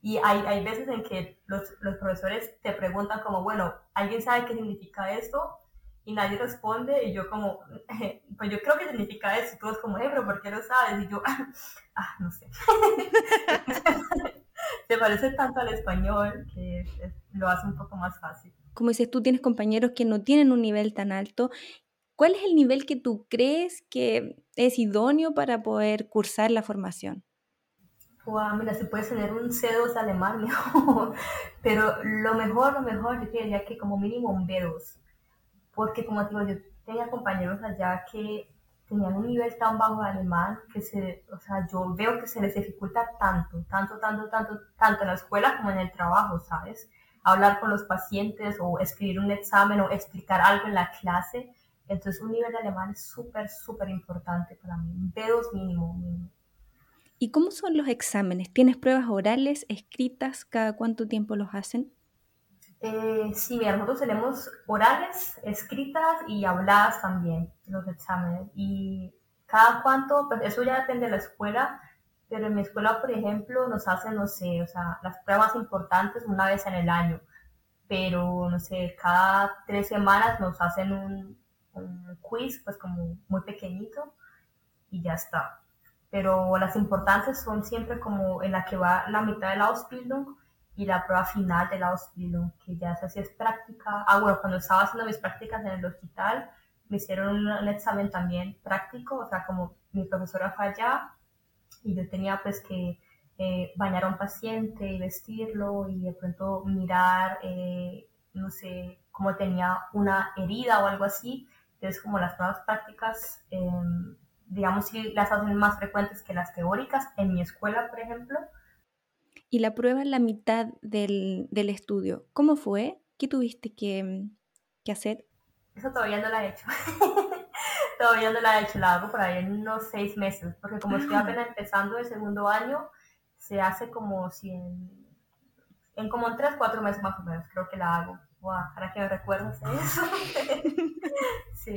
Y hay, hay veces en que los, los, profesores te preguntan como, bueno, ¿alguien sabe qué significa esto? Y nadie responde y yo como, pues yo creo que significa eso. Todos como, eh, pero ¿por qué lo sabes? Y yo, ah, no sé. te parece tanto al español que lo hace un poco más fácil. Como dices, tú tienes compañeros que no tienen un nivel tan alto. ¿Cuál es el nivel que tú crees que es idóneo para poder cursar la formación? Wow, mira, si puedes tener un C2 alemán, mejor. Pero lo mejor, lo mejor, yo diría que como mínimo un B2. Porque como digo, yo tenía compañeros allá que tenían un nivel tan bajo de alemán que se, o sea, yo veo que se les dificulta tanto, tanto, tanto, tanto, tanto en la escuela como en el trabajo, ¿sabes? Hablar con los pacientes o escribir un examen o explicar algo en la clase. Entonces un nivel de alemán es súper, súper importante para mí. Un B2 mínimo, mínimo. ¿Y cómo son los exámenes? ¿Tienes pruebas orales, escritas? ¿Cada cuánto tiempo los hacen? Eh, sí, mira, nosotros tenemos orales, escritas y habladas también, los exámenes. Y cada cuánto, pues eso ya depende de la escuela, pero en mi escuela, por ejemplo, nos hacen, no sé, o sea, las pruebas importantes una vez en el año, pero, no sé, cada tres semanas nos hacen un, un quiz, pues como muy pequeñito, y ya está pero las importantes son siempre como en la que va la mitad de la Ausbildung y la prueba final de la Ausbildung, que ya se hacía es práctica. Ah, bueno, cuando estaba haciendo mis prácticas en el hospital, me hicieron un, examen también práctico, o sea, como mi profesora fue allá y yo tenía pues que eh, bañar a un paciente y vestirlo y de pronto mirar, eh, no sé, cómo tenía una herida o algo así. Entonces, como las pruebas prácticas, em, digamos, si las hacen más frecuentes que las teóricas, en mi escuela, por ejemplo, y la prueba en la mitad del, del estudio, ¿cómo fue? ¿Qué tuviste que, que, hacer? Eso todavía no la he hecho. todavía no la he hecho, la hago por ahí en unos seis meses, porque como estoy ah. apenas empezando el segundo año, se hace como si en, en como en tres, cuatro meses más o menos, creo que la hago. Wow, ahora que me recuerdas eso. sí.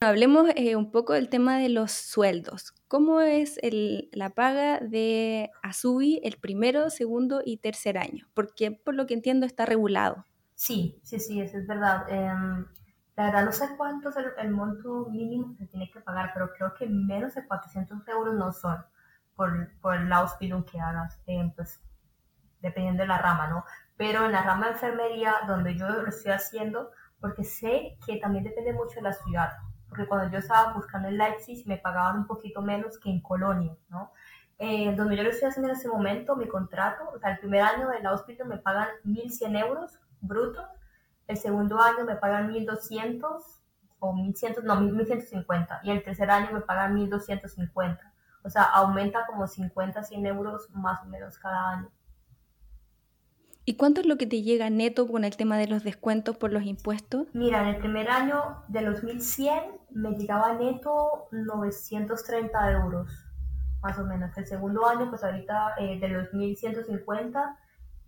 Hablemos eh, un poco del tema de los sueldos. ¿Cómo es el, la paga de Azubi el primero, segundo y tercer año? Porque por lo que entiendo está regulado. Sí, sí, sí, eso es verdad. Em, la verdad no sé cuánto es el, monto mínimo que se tiene que pagar, pero creo que menos de 400 euros no son por, por el Ausbildung que hagas, pues dependiendo de la rama, ¿no? Pero en la rama de enfermería, donde yo lo estoy haciendo, porque sé que también depende mucho de la ciudad, porque cuando yo estaba buscando en Leipzig me pagaban un poquito menos que en Colonia, ¿no? Eh, donde yo lo estoy haciendo en ese momento, mi contrato, o sea, el primer año del hospital me pagan 1.100 euros brutos, el segundo año me pagan 1.200 o 1.100, no, 1.150 y el tercer año me pagan 1.250. O sea, aumenta como 50, 100 euros más o menos cada año. ¿Y cuánto es lo que te llega neto con el tema de los descuentos por los impuestos? Mira, en el primer año de los 1100 me llegaba neto 930 euros, más o menos. El segundo año, pues ahorita eh, de los 1150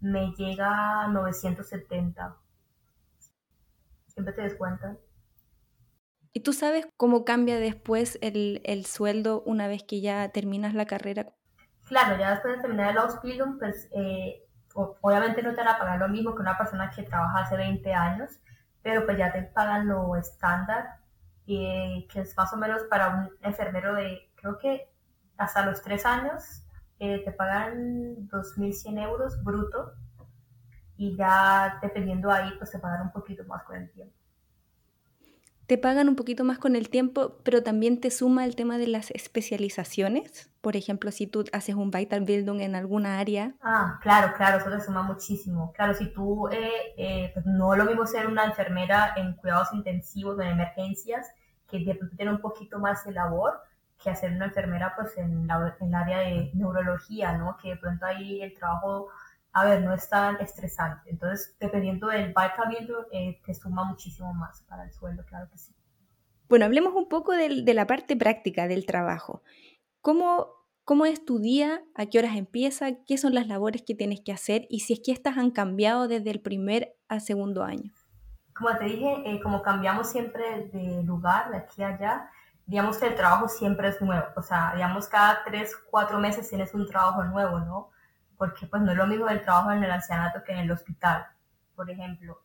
me llega 970. Siempre te descuentan. ¿Y tú sabes cómo cambia después el, el, sueldo una vez que ya terminas la carrera? Claro, ya después de terminar el Ausbildung, pues eh, obviamente no te van a pagar lo mismo que una persona que trabaja hace 20 años, pero pues ya te pagan lo estándar, que es más o menos para un enfermero de, creo que hasta los 3 años, eh, te pagan 2.100 euros bruto y ya dependiendo ahí, pues te pagan un poquito más con el tiempo te pagan un poquito más con el tiempo, pero también te suma el tema de las especializaciones. Por ejemplo, si tú haces un Vital Bildung en alguna área. Ah, claro, claro, eso te suma muchísimo. Claro, si tú, eh, eh, pues no lo mismo ser una enfermera en cuidados intensivos o en emergencias, que de pronto tiene un poquito más de labor, que hacer una enfermera pues en, la, en el área de neurología, ¿no? Que de pronto ahí el trabajo a ver, no es tan estresante. Entonces, dependiendo del Vital eh, te suma muchísimo más para el sueldo, claro que sí. Bueno, hablemos un poco de, de la parte práctica del trabajo. ¿Cómo, ¿Cómo es tu día? ¿A qué horas empieza? ¿Qué son las labores que tienes que hacer? Y si es que estas han cambiado desde el primer al segundo año. Como te dije, eh, como cambiamos siempre de lugar, de aquí a allá, digamos que el trabajo siempre es nuevo. O sea, digamos cada tres, cuatro meses tienes un trabajo nuevo, ¿no? Porque pues no es lo mismo el trabajo en el ancianato que en el hospital, por ejemplo.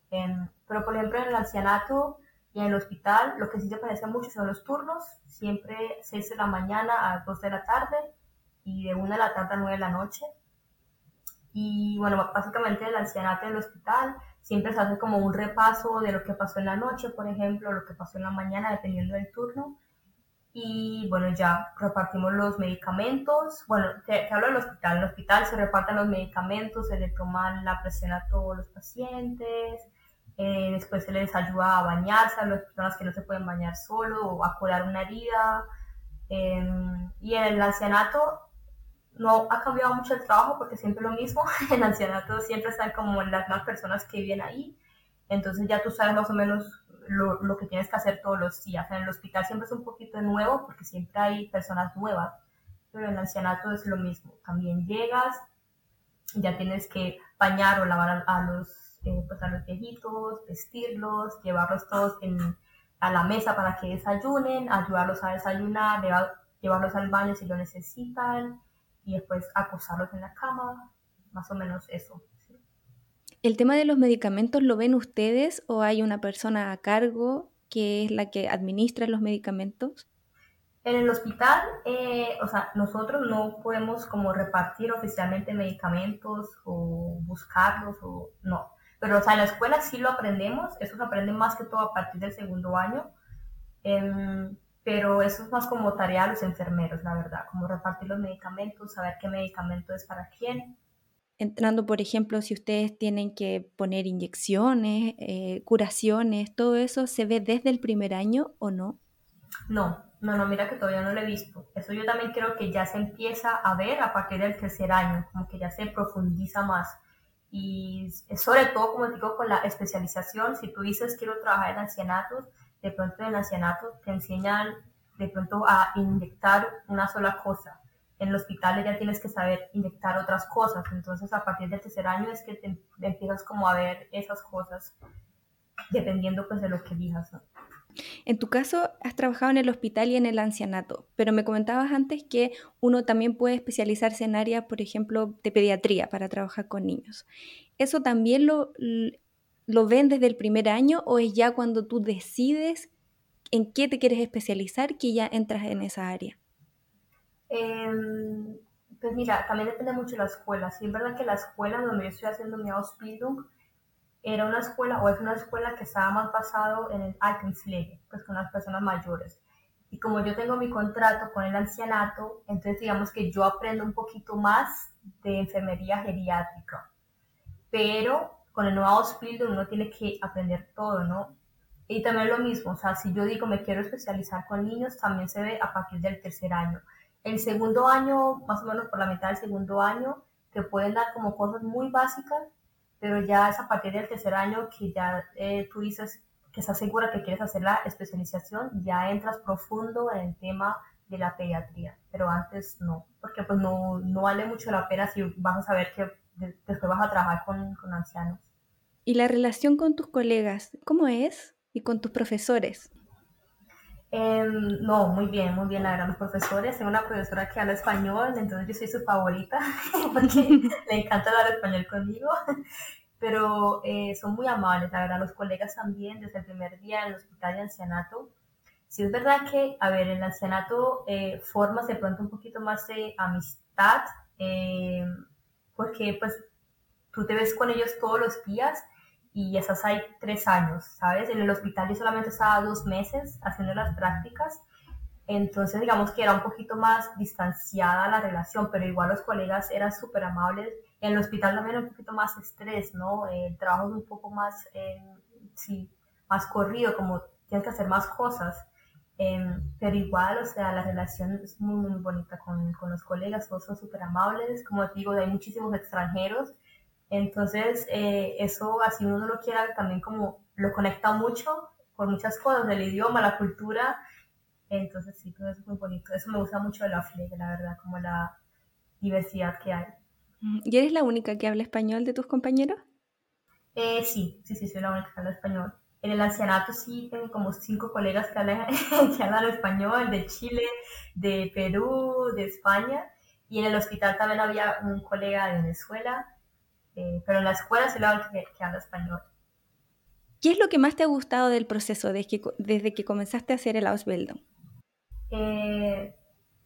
pero por ejemplo en el ancianato y en el hospital lo que sí se parece mucho son los turnos, siempre 6 de la mañana a 2 de la tarde y de 1 de la tarde a 9 de la noche. Y bueno, básicamente el ancianato y el hospital siempre se hace como un repaso de lo que pasó en la noche, por ejemplo, lo que pasó en la mañana, dependiendo del turno y bueno, ya repartimos los medicamentos. Bueno, te, hablo del hospital. En el hospital se reparten los medicamentos, se le toman la presión a todos los pacientes, eh, después se les ayuda a bañarse a las personas que no se pueden bañar solo o a curar una herida. Em, y en el ancianato no ha cambiado mucho el trabajo porque siempre lo mismo. En el ancianato siempre están como las más personas que viven ahí. Entonces ya tú sabes más o menos lo, lo, que tienes que hacer todos los días. En el hospital siempre es un poquito nuevo porque siempre hay personas nuevas, pero en el ancianato es lo mismo. También llegas, ya tienes que bañar o lavar a, los, eh, pues a los viejitos, vestirlos, llevarlos todos a la mesa para que desayunen, ayudarlos a desayunar, llevarlos al baño si lo necesitan y después acostarlos en la cama, más o menos eso. ¿El tema de los medicamentos lo ven ustedes o hay una persona a cargo que es la que administra los medicamentos? En el hospital, eh, o sea, nosotros no podemos como repartir oficialmente medicamentos o buscarlos o no. Pero, o sea, en la escuela sí lo aprendemos, eso se aprende más que todo a partir del segundo año. Em, pero eso es más como tarea de los enfermeros, la verdad, como repartir los medicamentos, saber qué medicamento es para quién. Entrando, por ejemplo, si ustedes tienen que poner inyecciones, eh, curaciones, todo eso, ¿se ve desde el primer año o no? No, no, no, mira que todavía no lo he visto. Eso yo también creo que ya se empieza a ver a partir del tercer año, como que ya se profundiza más. Y sobre todo, como digo, con la especialización, si tú dices quiero trabajar en ancianatos, de pronto en ancianatos te enseñan de pronto a inyectar una sola cosa. En el hospital ya tienes que saber inyectar otras cosas. Entonces, a partir del tercer año es que te, empiezas como a ver esas cosas, dependiendo pues de lo que elijas. En tu caso, has trabajado en el hospital y en el ancianato, pero me comentabas antes que uno también puede especializarse en áreas, por ejemplo, de pediatría para trabajar con niños. ¿Eso también lo, lo ven desde el primer año o es ya cuando tú decides en qué te quieres especializar que ya entras en esa área? Em, pues mira, también depende mucho de la escuela. Sí, es verdad que la escuela donde yo estoy haciendo mi Ausbildung era una escuela o es una escuela que estaba más basado en el Altenpflege, pues con las personas mayores. Y como yo tengo mi contrato con el ancianato, entonces digamos que yo aprendo un poquito más de enfermería geriátrica. Pero con el nuevo Ausbildung uno tiene que aprender todo, ¿no? Y también lo mismo, o sea, si yo digo me quiero especializar con niños, también se ve a partir del tercer año. El segundo año, más o menos por la mitad del segundo año, te pueden dar como cosas muy básicas pero ya es a partir del tercer año que ya eh, tú dices que estás segura que quieres hacer la especialización, ya entras profundo en el tema de la pediatría, pero antes no, porque pues no, no vale mucho la pena si vas a saber que después vas a trabajar con, con ancianos. ¿Y la relación con tus colegas, cómo es? ¿Y con tus profesores? Em, no, muy bien, muy bien, la verdad, los profesores. Tengo una profesora que habla español, entonces yo soy su favorita porque le encanta hablar español conmigo. Pero eh, son muy amables, la verdad, los colegas también, desde el primer día en el hospital de ancianato. Sí es verdad que, a ver, el ancianato eh, formas de pronto un poquito más de amistad, eh, porque pues tú te ves con ellos todos los días y esas hay tres años, ¿sabes? En el hospital yo solamente estaba dos meses haciendo las prácticas, entonces digamos que era un poquito más distanciada la relación, pero igual los colegas eran súper amables. En el hospital también un poquito más estrés, ¿no? El trabajo es un poco más, sí, más corrido, como tienes que hacer más cosas. Em, pero igual, o sea, la relación es muy, muy bonita con, con los colegas, todos son súper amables. Como te digo, hay muchísimos extranjeros entonces, eh, eso así uno no lo quiera, también como lo conecta mucho con muchas cosas, el idioma, la cultura. Entonces, sí, todo eso es muy bonito. Eso me gusta mucho de la FLEG, la verdad, como la diversidad que hay. ¿Y eres la única que habla español de tus compañeros? Eh, sí, sí, sí, soy la única que habla español. En el ancianato sí tengo como cinco colegas que hablan, que hablan español, de Chile, de Perú, de España. Y en el hospital también había un colega de Venezuela eh, pero en la escuela se lo que, que habla español. ¿Qué es lo que más te ha gustado del proceso desde que, desde que comenzaste a hacer el Ausbildung? Eh,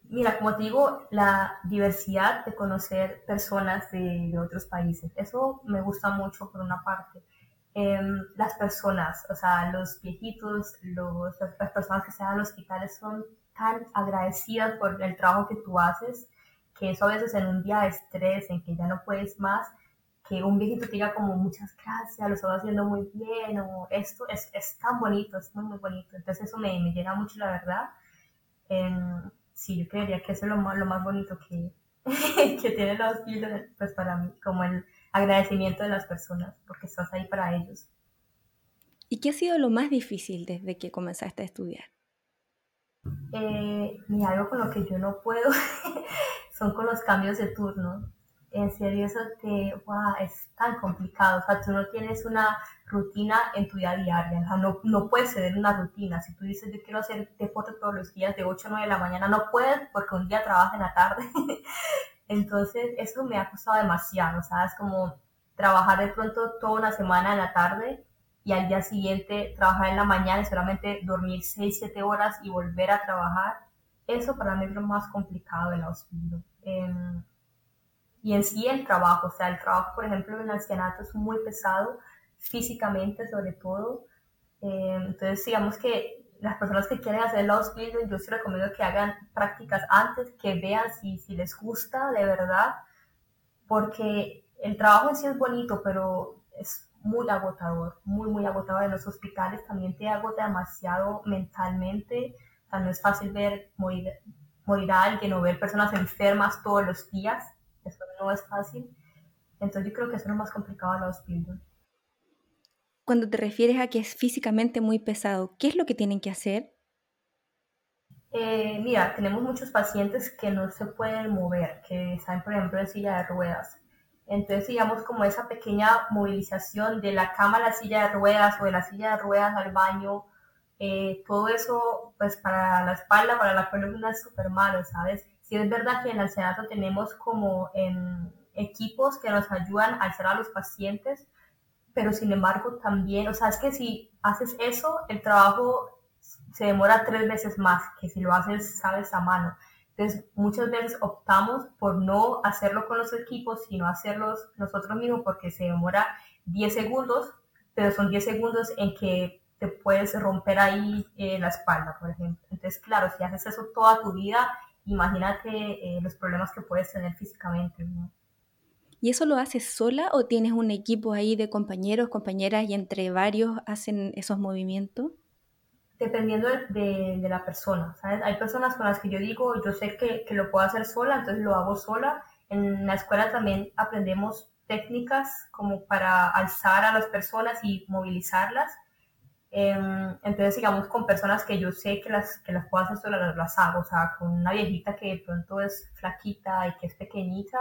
mira, como te digo, la diversidad de conocer personas de, de otros países. Eso me gusta mucho por una parte. Em, las personas, o sea, los viejitos, los, las personas que se dan los hospitales son tan agradecidas por el trabajo que tú haces, que eso a veces en un día de estrés, en que ya no puedes más, que un viejito te diga como muchas gracias, lo estás haciendo muy bien, o esto es, es tan bonito, es muy, muy bonito. Entonces eso me, me llena mucho, la verdad. Em, sí, yo creería que eso es lo más, lo más bonito que, que tiene los videos, pues para mí, como el agradecimiento de las personas, porque estás ahí para ellos. ¿Y qué ha sido lo más difícil desde que comenzaste a estudiar? Eh, algo con lo que yo no puedo son con los cambios de turno en serio eso te, es tan complicado, o sea, tú no tienes una rutina en tu día diaria, o sea, no, no puedes ceder una rutina, si tú dices yo quiero hacer deporte todos los días de 8 a 9 de la mañana, no puedes porque un día trabajas en la tarde, entonces eso me ha costado demasiado, o sea, es como trabajar de pronto toda una semana en la tarde y al día siguiente trabajar en la mañana y solamente dormir 6, 7 horas y volver a trabajar, eso para mí es lo más complicado del Ausbildung. Em, y en sí el trabajo, o sea, el trabajo, por ejemplo, en el ancianato es muy pesado, físicamente sobre todo. Em, entonces, digamos que las personas que quieren hacer el Ausbildung, yo sí recomiendo que hagan prácticas antes, que vean si, si les gusta de verdad, porque el trabajo en sí es bonito, pero es muy agotador, muy, muy agotador. En los hospitales también te agota demasiado mentalmente. O sea, no es fácil ver morir, morir a alguien o ver personas enfermas todos los días. Eso no es fácil. Entonces yo creo que eso es lo más complicado de los hospitales. Cuando te refieres a que es físicamente muy pesado, ¿qué es lo que tienen que hacer? Eh, mira, tenemos muchos pacientes que no se pueden mover, que están, por ejemplo, en silla de ruedas. Entonces, digamos, como esa pequeña movilización de la cama a la silla de ruedas o de la silla de ruedas al baño, eh, todo eso, pues para la espalda, para la columna es súper malo, ¿sabes? Si es verdad que en el Senato tenemos como equipos que nos ayudan a alzar a los pacientes, pero sin embargo también, o sea, es que si haces eso, el trabajo se demora tres veces más que si lo haces, a mano. Entonces, muchas veces optamos por no hacerlo con los equipos, sino hacerlos nosotros mismos porque se demora 10 segundos, pero son 10 segundos en que te puedes romper ahí eh, la espalda, por ejemplo. Entonces, claro, si haces eso toda tu vida, imagínate eh, los problemas que puedes tener físicamente. ¿Y eso lo haces sola o tienes un equipo ahí de compañeros, compañeras y entre varios hacen esos movimientos? dependiendo de, de, la persona, ¿sabes? Hay personas con las que yo digo, yo sé que, que, lo puedo hacer sola, entonces lo hago sola. En la escuela también aprendemos técnicas como para alzar a las personas y movilizarlas. Eh, entonces, digamos, con personas que yo sé que las, que las puedo hacer sola, las, hago. O sea, con una viejita que de pronto es flaquita y que es pequeñita,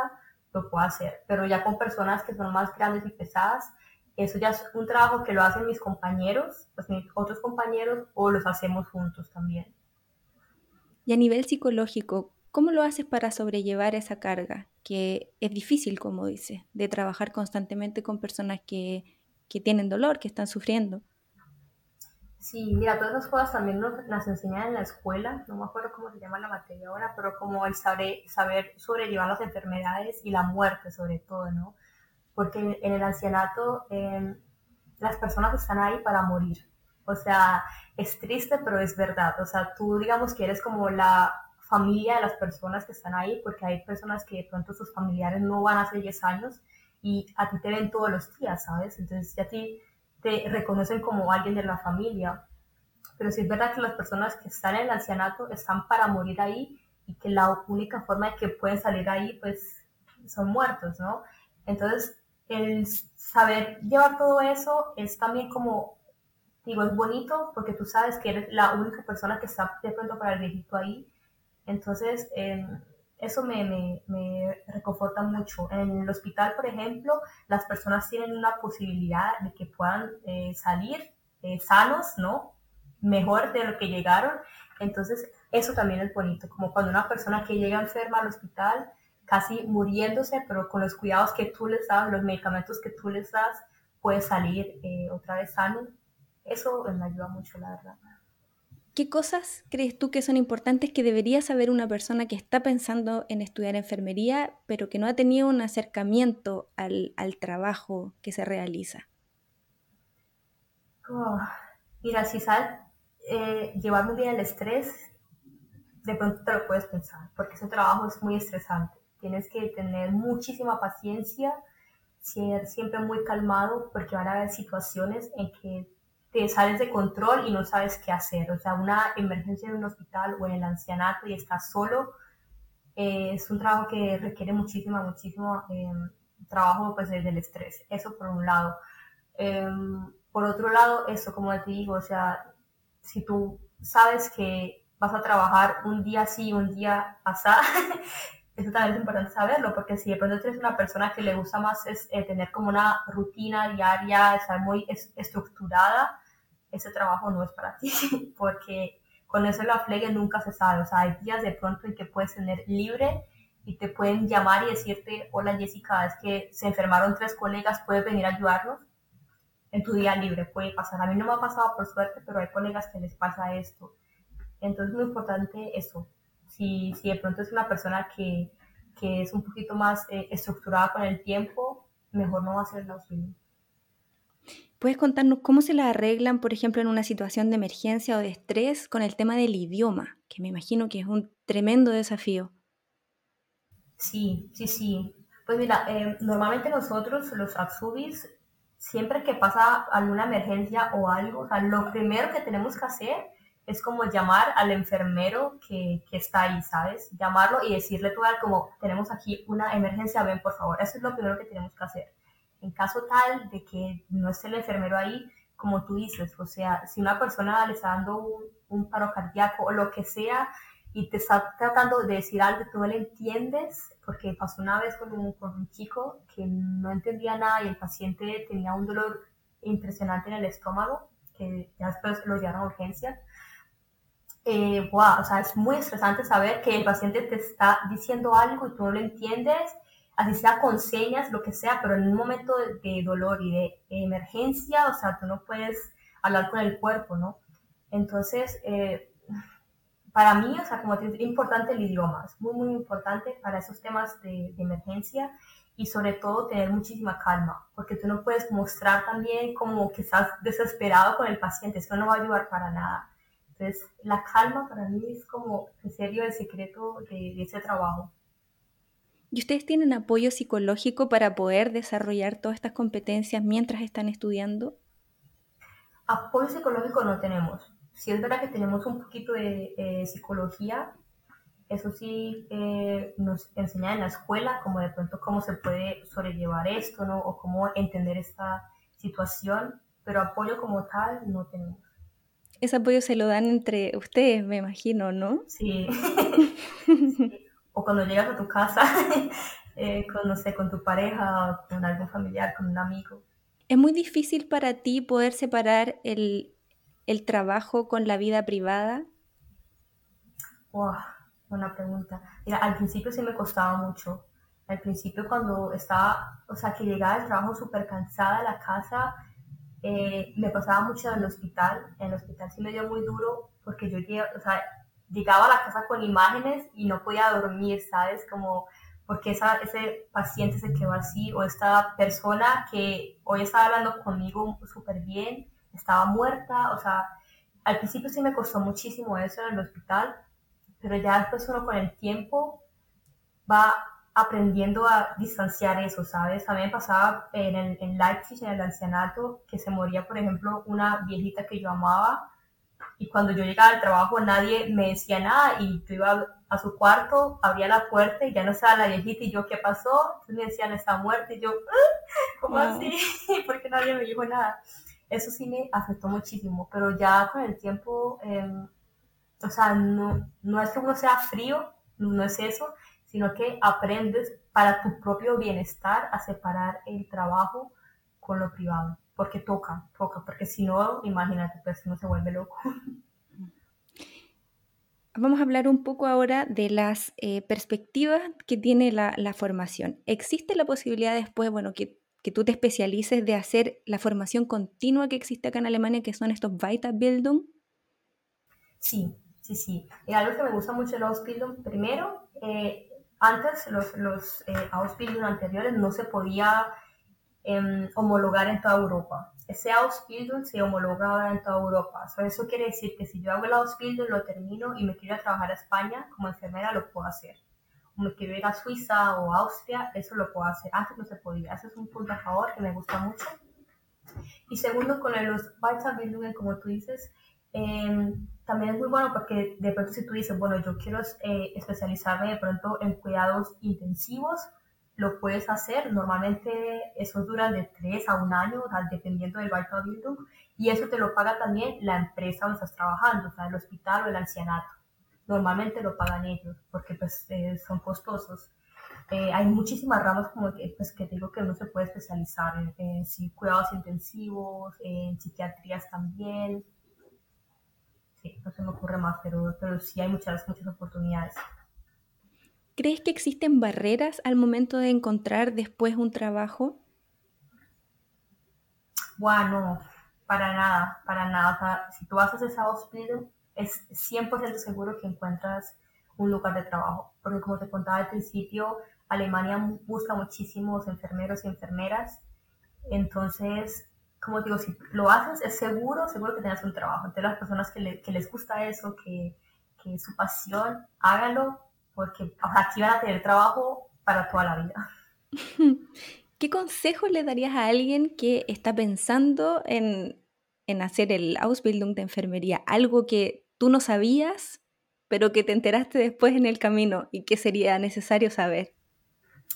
lo puedo hacer. Pero ya con personas que son más grandes y pesadas, eso ya es un trabajo que lo hacen mis compañeros, pues mis otros compañeros, o los hacemos juntos también. Y a nivel psicológico, ¿cómo lo haces para sobrellevar esa carga? Que es difícil, como dice, de trabajar constantemente con personas que, que tienen dolor, que están sufriendo. Sí, mira, todas esas cosas también nos las enseñan en la escuela, no me acuerdo cómo se llama la materia ahora, pero como el saber, saber sobrellevar las enfermedades y la muerte sobre todo, ¿no? porque en el ancianato em, las personas están ahí para morir. O sea, es triste, pero es verdad. O sea, tú digamos que eres como la familia de las personas que están ahí, porque hay personas que de pronto sus familiares no van hace 10 años y a ti te ven todos los días, ¿sabes? Entonces ya a ti te reconocen como alguien de la familia. Pero sí es verdad que las personas que están en el ancianato están para morir ahí y que la única forma de que pueden salir ahí, pues, son muertos, ¿no? Entonces, el saber llevar todo eso es también como, digo, es bonito porque tú sabes que eres la única persona que está de pronto para el viejito ahí. Entonces, em, eso me, me, me, reconforta mucho. En el hospital, por ejemplo, las personas tienen una posibilidad de que puedan eh, salir eh, sanos, ¿no? Mejor de lo que llegaron. Entonces, eso también es bonito, como cuando una persona que llega enferma al hospital casi muriéndose, pero con los cuidados que tú les das, los medicamentos que tú les das, puede salir eh, otra vez sano. Eso me ayuda mucho, la verdad. ¿Qué cosas crees tú que son importantes que debería saber una persona que está pensando en estudiar enfermería, pero que no ha tenido un acercamiento al, al trabajo que se realiza? Oh, mira, si sabes eh, llevar muy bien el estrés, de pronto te lo puedes pensar, porque ese trabajo es muy estresante. Tienes que tener muchísima paciencia, ser siempre muy calmado porque van a haber situaciones en que te sales de control y no sabes qué hacer. O sea, una emergencia en un hospital o en el ancianato y estás solo, eh, es un trabajo que requiere muchísimo, muchísimo eh, trabajo pues desde el estrés. Eso por un lado. Em, por otro lado, eso como te digo, o sea, si tú sabes que vas a trabajar un día sí, un día pasado, eso también es importante saberlo, porque si de pronto eres una persona que le gusta más es, eh, tener como una rutina diaria, estar muy estructurada, ese trabajo no es para ti, porque con eso la flegue nunca se sabe, o sea, hay días de pronto en que puedes tener libre y te pueden llamar y decirte, hola Jessica, es que se enfermaron tres colegas, puedes venir a ayudarnos en tu día libre, puede pasar. A mí no me ha pasado por suerte, pero hay colegas que les pasa esto. Entonces es muy importante eso, Si, si de pronto es una persona que, que es un poquito más eh, estructurada con el tiempo, mejor no va a ser el auxilio. ¿Puedes contarnos cómo se la arreglan, por ejemplo, en una situación de emergencia o de estrés con el tema del idioma, que me imagino que es un tremendo desafío? Sí, sí, sí. Pues mira, eh, normalmente nosotros, los Atsubis, siempre que pasa alguna emergencia o algo, o sea, lo primero que tenemos que hacer es como llamar al enfermero que, que está ahí, ¿sabes? Llamarlo y decirle tú como, tenemos aquí una emergencia, ven por favor. Eso es lo primero que tenemos que hacer. En caso tal de que no esté el enfermero ahí, como tú dices, o sea, si una persona le está dando un, un paro cardíaco o lo que sea y te está tratando de decir algo que tú no le entiendes, porque pasó una vez con un, con un chico que no entendía nada y el paciente tenía un dolor impresionante en el estómago, que ya después lo llevaron a urgencias. Eh, wow, o sea, es muy estresante saber que el paciente te está diciendo algo y tú no lo entiendes así sea con señas, lo que sea, pero en un momento de, dolor y de emergencia, o sea, tú no puedes hablar con el cuerpo, ¿no? Entonces, eh, para mí, o sea, como es importante el idioma, es muy, muy importante para esos temas de, emergencia y sobre todo tener muchísima calma, porque tú no puedes mostrar también como que estás desesperado con el paciente, eso no va a ayudar para nada. Entonces, la calma para mí es como, en serio, el secreto de ese trabajo. ¿Y ustedes tienen apoyo psicológico para poder desarrollar todas estas competencias mientras están estudiando? Apoyo psicológico no tenemos. Sí es verdad que tenemos un poquito de eh, psicología. Eso sí eh, nos enseña en la escuela, como de pronto cómo se puede sobrellevar esto, ¿no? O cómo entender esta situación, pero apoyo como tal no tenemos. Ese apoyo se lo dan entre ustedes, me imagino, ¿no? sí. o cuando llegas a tu casa, eh, con, no sé, con tu pareja, con algún familiar, con un amigo. ¿Es muy difícil para ti poder separar el, el trabajo con la vida privada? Wow, buena pregunta. Mira, al principio sí me costaba mucho. Al principio cuando estaba, o sea, que llegaba del trabajo súper cansada a la casa, eh, me pasaba mucho en el hospital. En el hospital sí me dio muy duro porque yo llegaba a la casa con imágenes y no podía dormir, ¿sabes? Como porque ese paciente se quedó así o esta persona que hoy estaba hablando conmigo súper bien, estaba muerta, o sea, al principio sí me costó muchísimo eso en el hospital, pero ya después uno con el tiempo va aprendiendo a distanciar eso, ¿sabes? A mí me pasaba en, el, en Leipzig, en el ancianato, que se moría, por ejemplo, una viejita que yo amaba y cuando yo llegaba al trabajo nadie me decía nada y yo iba a su cuarto, abría la puerta y ya no estaba la viejita y yo, ¿qué pasó? Entonces me decían, está muerta y yo, ah, ¿cómo así? Porque nadie me dijo nada. Eso sí me afectó muchísimo, pero ya con el tiempo, em, o sea, no, no es que uno sea frío, no es eso, sino que aprendes para tu propio bienestar a separar el trabajo con lo privado porque toca, toca, porque si no, imagínate, pues uno se vuelve loco. Vamos a hablar un poco ahora de las eh, perspectivas que tiene la, formación. ¿Existe la posibilidad después, bueno, que, que, tú te especialices de hacer la formación continua que existe acá en Alemania, que son estos Weiterbildung? Sí, sí, sí. Y algo que me gusta mucho de la Ausbildung, primero, eh, antes los, los eh, Ausbildung anteriores no se podía homologar en toda Europa. Ese Ausbildung se homologa ahora en toda Europa. eso quiere decir que si yo hago el Ausbildung, lo termino y me quiero ir a trabajar a España como enfermera, lo puedo hacer. O me quiero ir a Suiza o Austria, eso lo puedo hacer. Antes no se podía. Ese es un punto a favor que me gusta mucho. Y segundo, con los Weiterbildungen, como tú dices, em, también es muy bueno porque de pronto si tú dices, bueno, yo quiero eh, especializarme de pronto en cuidados intensivos, lo puedes hacer. Normalmente eso dura de tres a un año, dependiendo del Weiterbildung, y eso te lo paga también la empresa donde estás trabajando, o sea, el hospital o el ancianato. Normalmente lo pagan ellos porque pues eh, son costosos. Eh, hay muchísimas ramas como que, pues, que digo que uno se puede especializar en, en cuidados intensivos, en psiquiatrías también. Sí, no se me ocurre más, pero, pero sí hay muchas, muchas oportunidades. ¿Crees que existen barreras al momento de encontrar después un trabajo? Bueno, para nada, para nada. si tú haces esa Ausbildung, es 100% seguro que encuentras un lugar de trabajo. Porque como te contaba al principio, Alemania busca muchísimos enfermeros y enfermeras. Entonces, como digo, si lo haces, es seguro, seguro que tengas un trabajo. Entonces, las personas que, que les gusta eso, que, que es su pasión, hágalo, porque aquí van a tener trabajo para toda la vida. ¿Qué consejo le darías a alguien que está pensando en, en hacer el Ausbildung de enfermería? Algo que tú no sabías, pero que te enteraste después en el camino y que sería necesario saber.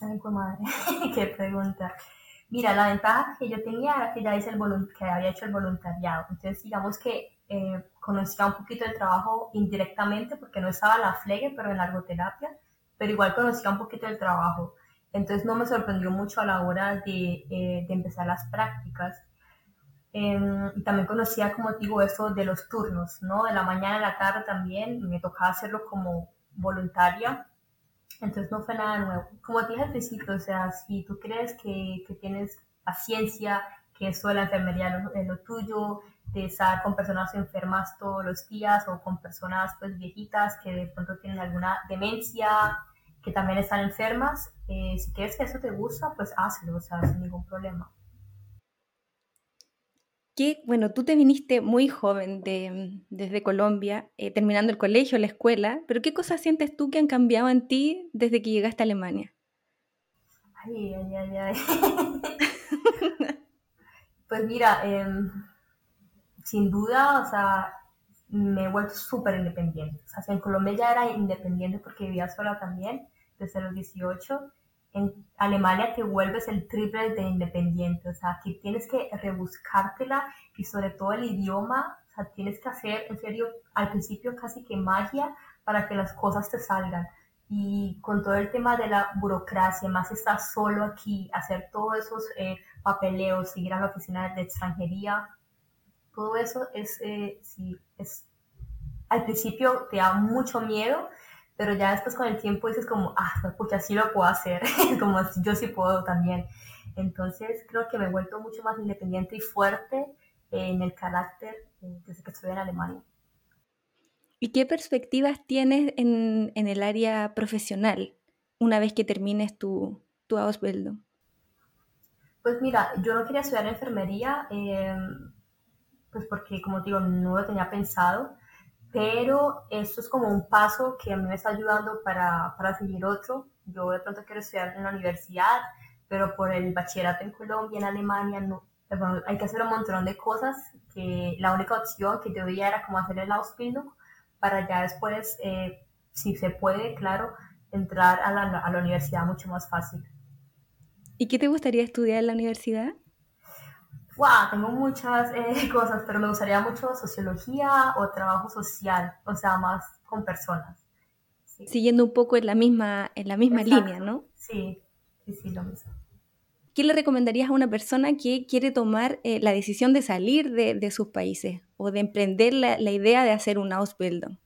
Ay, pues madre, qué pregunta. Mira, la ventaja que yo tenía era que ya hice el que había hecho el voluntariado. Entonces, digamos que eh, conocía un poquito el trabajo indirectamente, porque no estaba la flegue, pero en la ergoterapia, pero igual conocía un poquito el trabajo. Entonces, no me sorprendió mucho a la hora de, eh, empezar las prácticas. Em, y también conocía, como digo, eso de los turnos, ¿no? De la mañana a la tarde también, me tocaba hacerlo como voluntaria entonces no fue nada nuevo. Como te dije al principio, o sea, si tú crees que, que tienes paciencia, que eso de la enfermería es lo, tuyo, de estar con personas enfermas todos los días o con personas pues viejitas que de pronto tienen alguna demencia, que también están enfermas, eh, si crees que eso te gusta, pues hazlo, o sea, sin ningún problema que, bueno, tú te viniste muy joven de, desde Colombia, eh, terminando el colegio, la escuela, pero ¿qué cosas sientes tú que han cambiado en ti desde que llegaste a Alemania? Ay, ay, ay, ay. pues mira, em, sin duda, o sea, me he vuelto súper independiente. O sea, en Colombia ya era independiente porque vivía sola también, desde los 18, en Alemania te vuelves el triple de independiente, o sea, aquí tienes que rebuscártela y sobre todo el idioma, o sea, tienes que hacer, en serio, al principio casi que magia para que las cosas te salgan. Y con todo el tema de la burocracia, más estás solo aquí, hacer todos esos eh, papeleos, ir a la oficina de extranjería, todo eso es, eh, sí, es, al principio te da mucho miedo, pero ya después con el tiempo dices como, ah, porque así lo puedo hacer, como yo sí puedo también. Entonces creo que me he vuelto mucho más independiente y fuerte en el carácter eh, desde que estoy en Alemania. ¿Y qué perspectivas tienes en, en el área profesional una vez que termines tu, tu Ausbildung? Pues mira, yo no quería estudiar enfermería, eh, pues porque como digo, no lo tenía pensado, pero esto es como un paso que a mí me está ayudando para, para seguir otro. Yo de pronto quiero estudiar en la universidad, pero por el bachillerato en Colombia, en Alemania, no, hay que hacer un montón de cosas que la única opción que yo veía era como hacer el Ausbildung para ya después, eh, si se puede, claro, entrar a la, a la universidad mucho más fácil. ¿Y qué te gustaría estudiar en la universidad? Wow, tengo muchas eh, cosas, pero me gustaría mucho sociología o trabajo social, o sea, más con personas. Siguiendo un poco en la misma, en la misma línea, ¿no? Sí, sí, sí, lo mismo. ¿Qué le recomendarías a una persona que quiere tomar eh, la decisión de salir de, de, sus países o de emprender la, la idea de hacer un Ausbildung?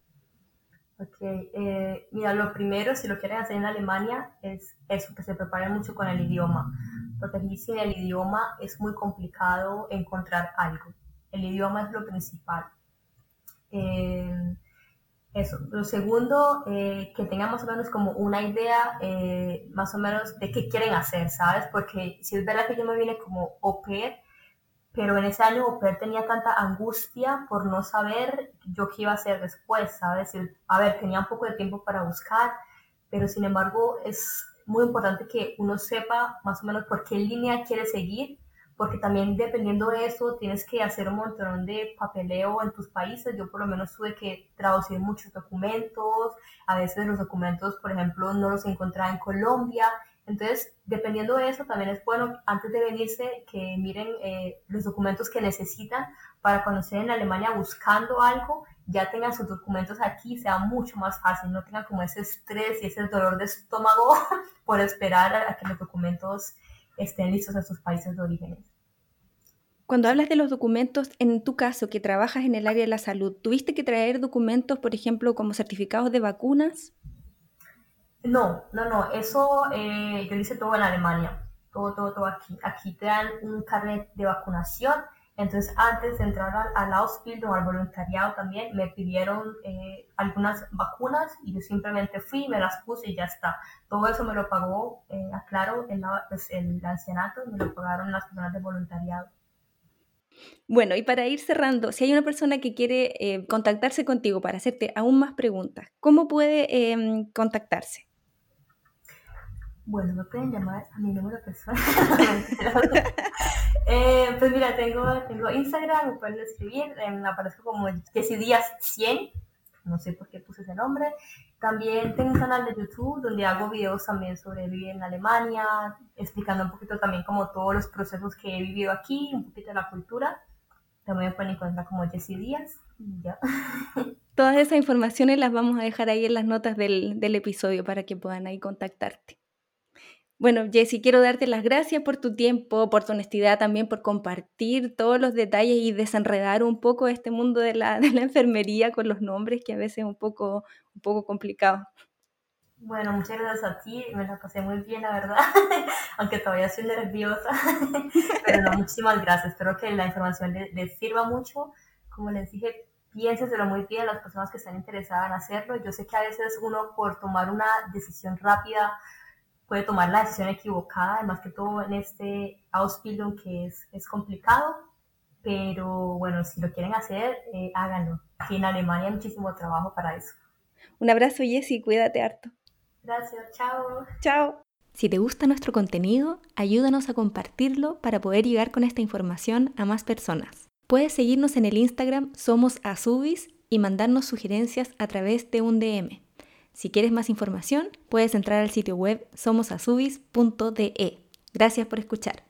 Ok, eh, mira, lo primero, si lo quieren hacer en Alemania, es eso, que se preparen mucho con el idioma porque aquí sin el idioma es muy complicado encontrar algo. El idioma es lo principal. Eh, eso. Lo segundo, eh, que tengan más o menos como una idea eh, más o menos de qué quieren hacer, ¿sabes? Porque si es verdad que yo me vine como au pero en ese año pair tenía tanta angustia por no saber yo qué iba a hacer después, ¿sabes? A ver, tenía un poco de tiempo para buscar, pero sin embargo es muy importante que uno sepa más o menos por qué línea quiere seguir, porque también dependiendo de eso tienes que hacer un montón de papeleo en tus países. Yo por lo menos tuve que traducir muchos documentos, a veces los documentos, por ejemplo, no los encontraba en Colombia. Entonces, dependiendo de eso, también es bueno antes de venirse que miren eh, los documentos que necesitan para cuando estén en Alemania buscando algo, ya tengan sus documentos aquí, sea mucho más fácil, no tengan como ese estrés y ese dolor de estómago por esperar a, que los documentos estén listos en sus países de origen. Cuando hablas de los documentos, en tu caso, que trabajas en el área de la salud, ¿tuviste que traer documentos, por ejemplo, como certificados de vacunas? No, no, no, eso eh, yo lo hice todo en Alemania, todo, todo, todo aquí. Aquí te dan un carnet de vacunación Entonces, antes de entrar al, al o al voluntariado también, me pidieron eh, algunas vacunas y yo simplemente fui, me las puse y ya está. Todo eso me lo pagó, eh, aclaro, el, pues, el ancianato, me lo pagaron las personas de voluntariado. Bueno, y para ir cerrando, si hay una persona que quiere eh, contactarse contigo para hacerte aún más preguntas, ¿cómo puede em, contactarse? Bueno, me pueden llamar a mi número personal. eh, pues mira, tengo, tengo Instagram, me pueden escribir, eh, aparezco como Jessy Díaz 100, no sé por qué puse ese nombre. También tengo un canal de YouTube donde hago videos también sobre vivir en Alemania, explicando un poquito también como todos los procesos que he vivido aquí, un poquito de la cultura. También me pueden encontrar como Jessy Díaz. Ya. Todas esas informaciones las vamos a dejar ahí en las notas del, del episodio para que puedan ahí contactarte. Bueno, Jessy, quiero darte las gracias por tu tiempo, por tu honestidad, también por compartir todos los detalles y desenredar un poco este mundo de la, de la enfermería con los nombres, que a veces es un poco, un poco complicado. Bueno, muchas gracias a ti, me la pasé muy bien, la verdad, aunque todavía estoy nerviosa, pero no, muchísimas gracias, espero que la información les, les sirva mucho, como les dije, piénseselo muy bien las personas que están interesadas en hacerlo, yo sé que a veces uno por tomar una decisión rápida puede tomar la decisión equivocada, además que todo en este Ausbildung que es, es complicado, pero bueno, si lo quieren hacer, eh, háganlo. Aquí en Alemania hay muchísimo trabajo para eso. Un abrazo, Jessy, cuídate harto. Gracias, chao. Chao. Si te gusta nuestro contenido, ayúdanos a compartirlo para poder llegar con esta información a más personas. Puedes seguirnos en el Instagram Somos Azubis y mandarnos sugerencias a través de un DM. Si quieres más información, puedes entrar al sitio web somosazubis.de. Gracias por escuchar.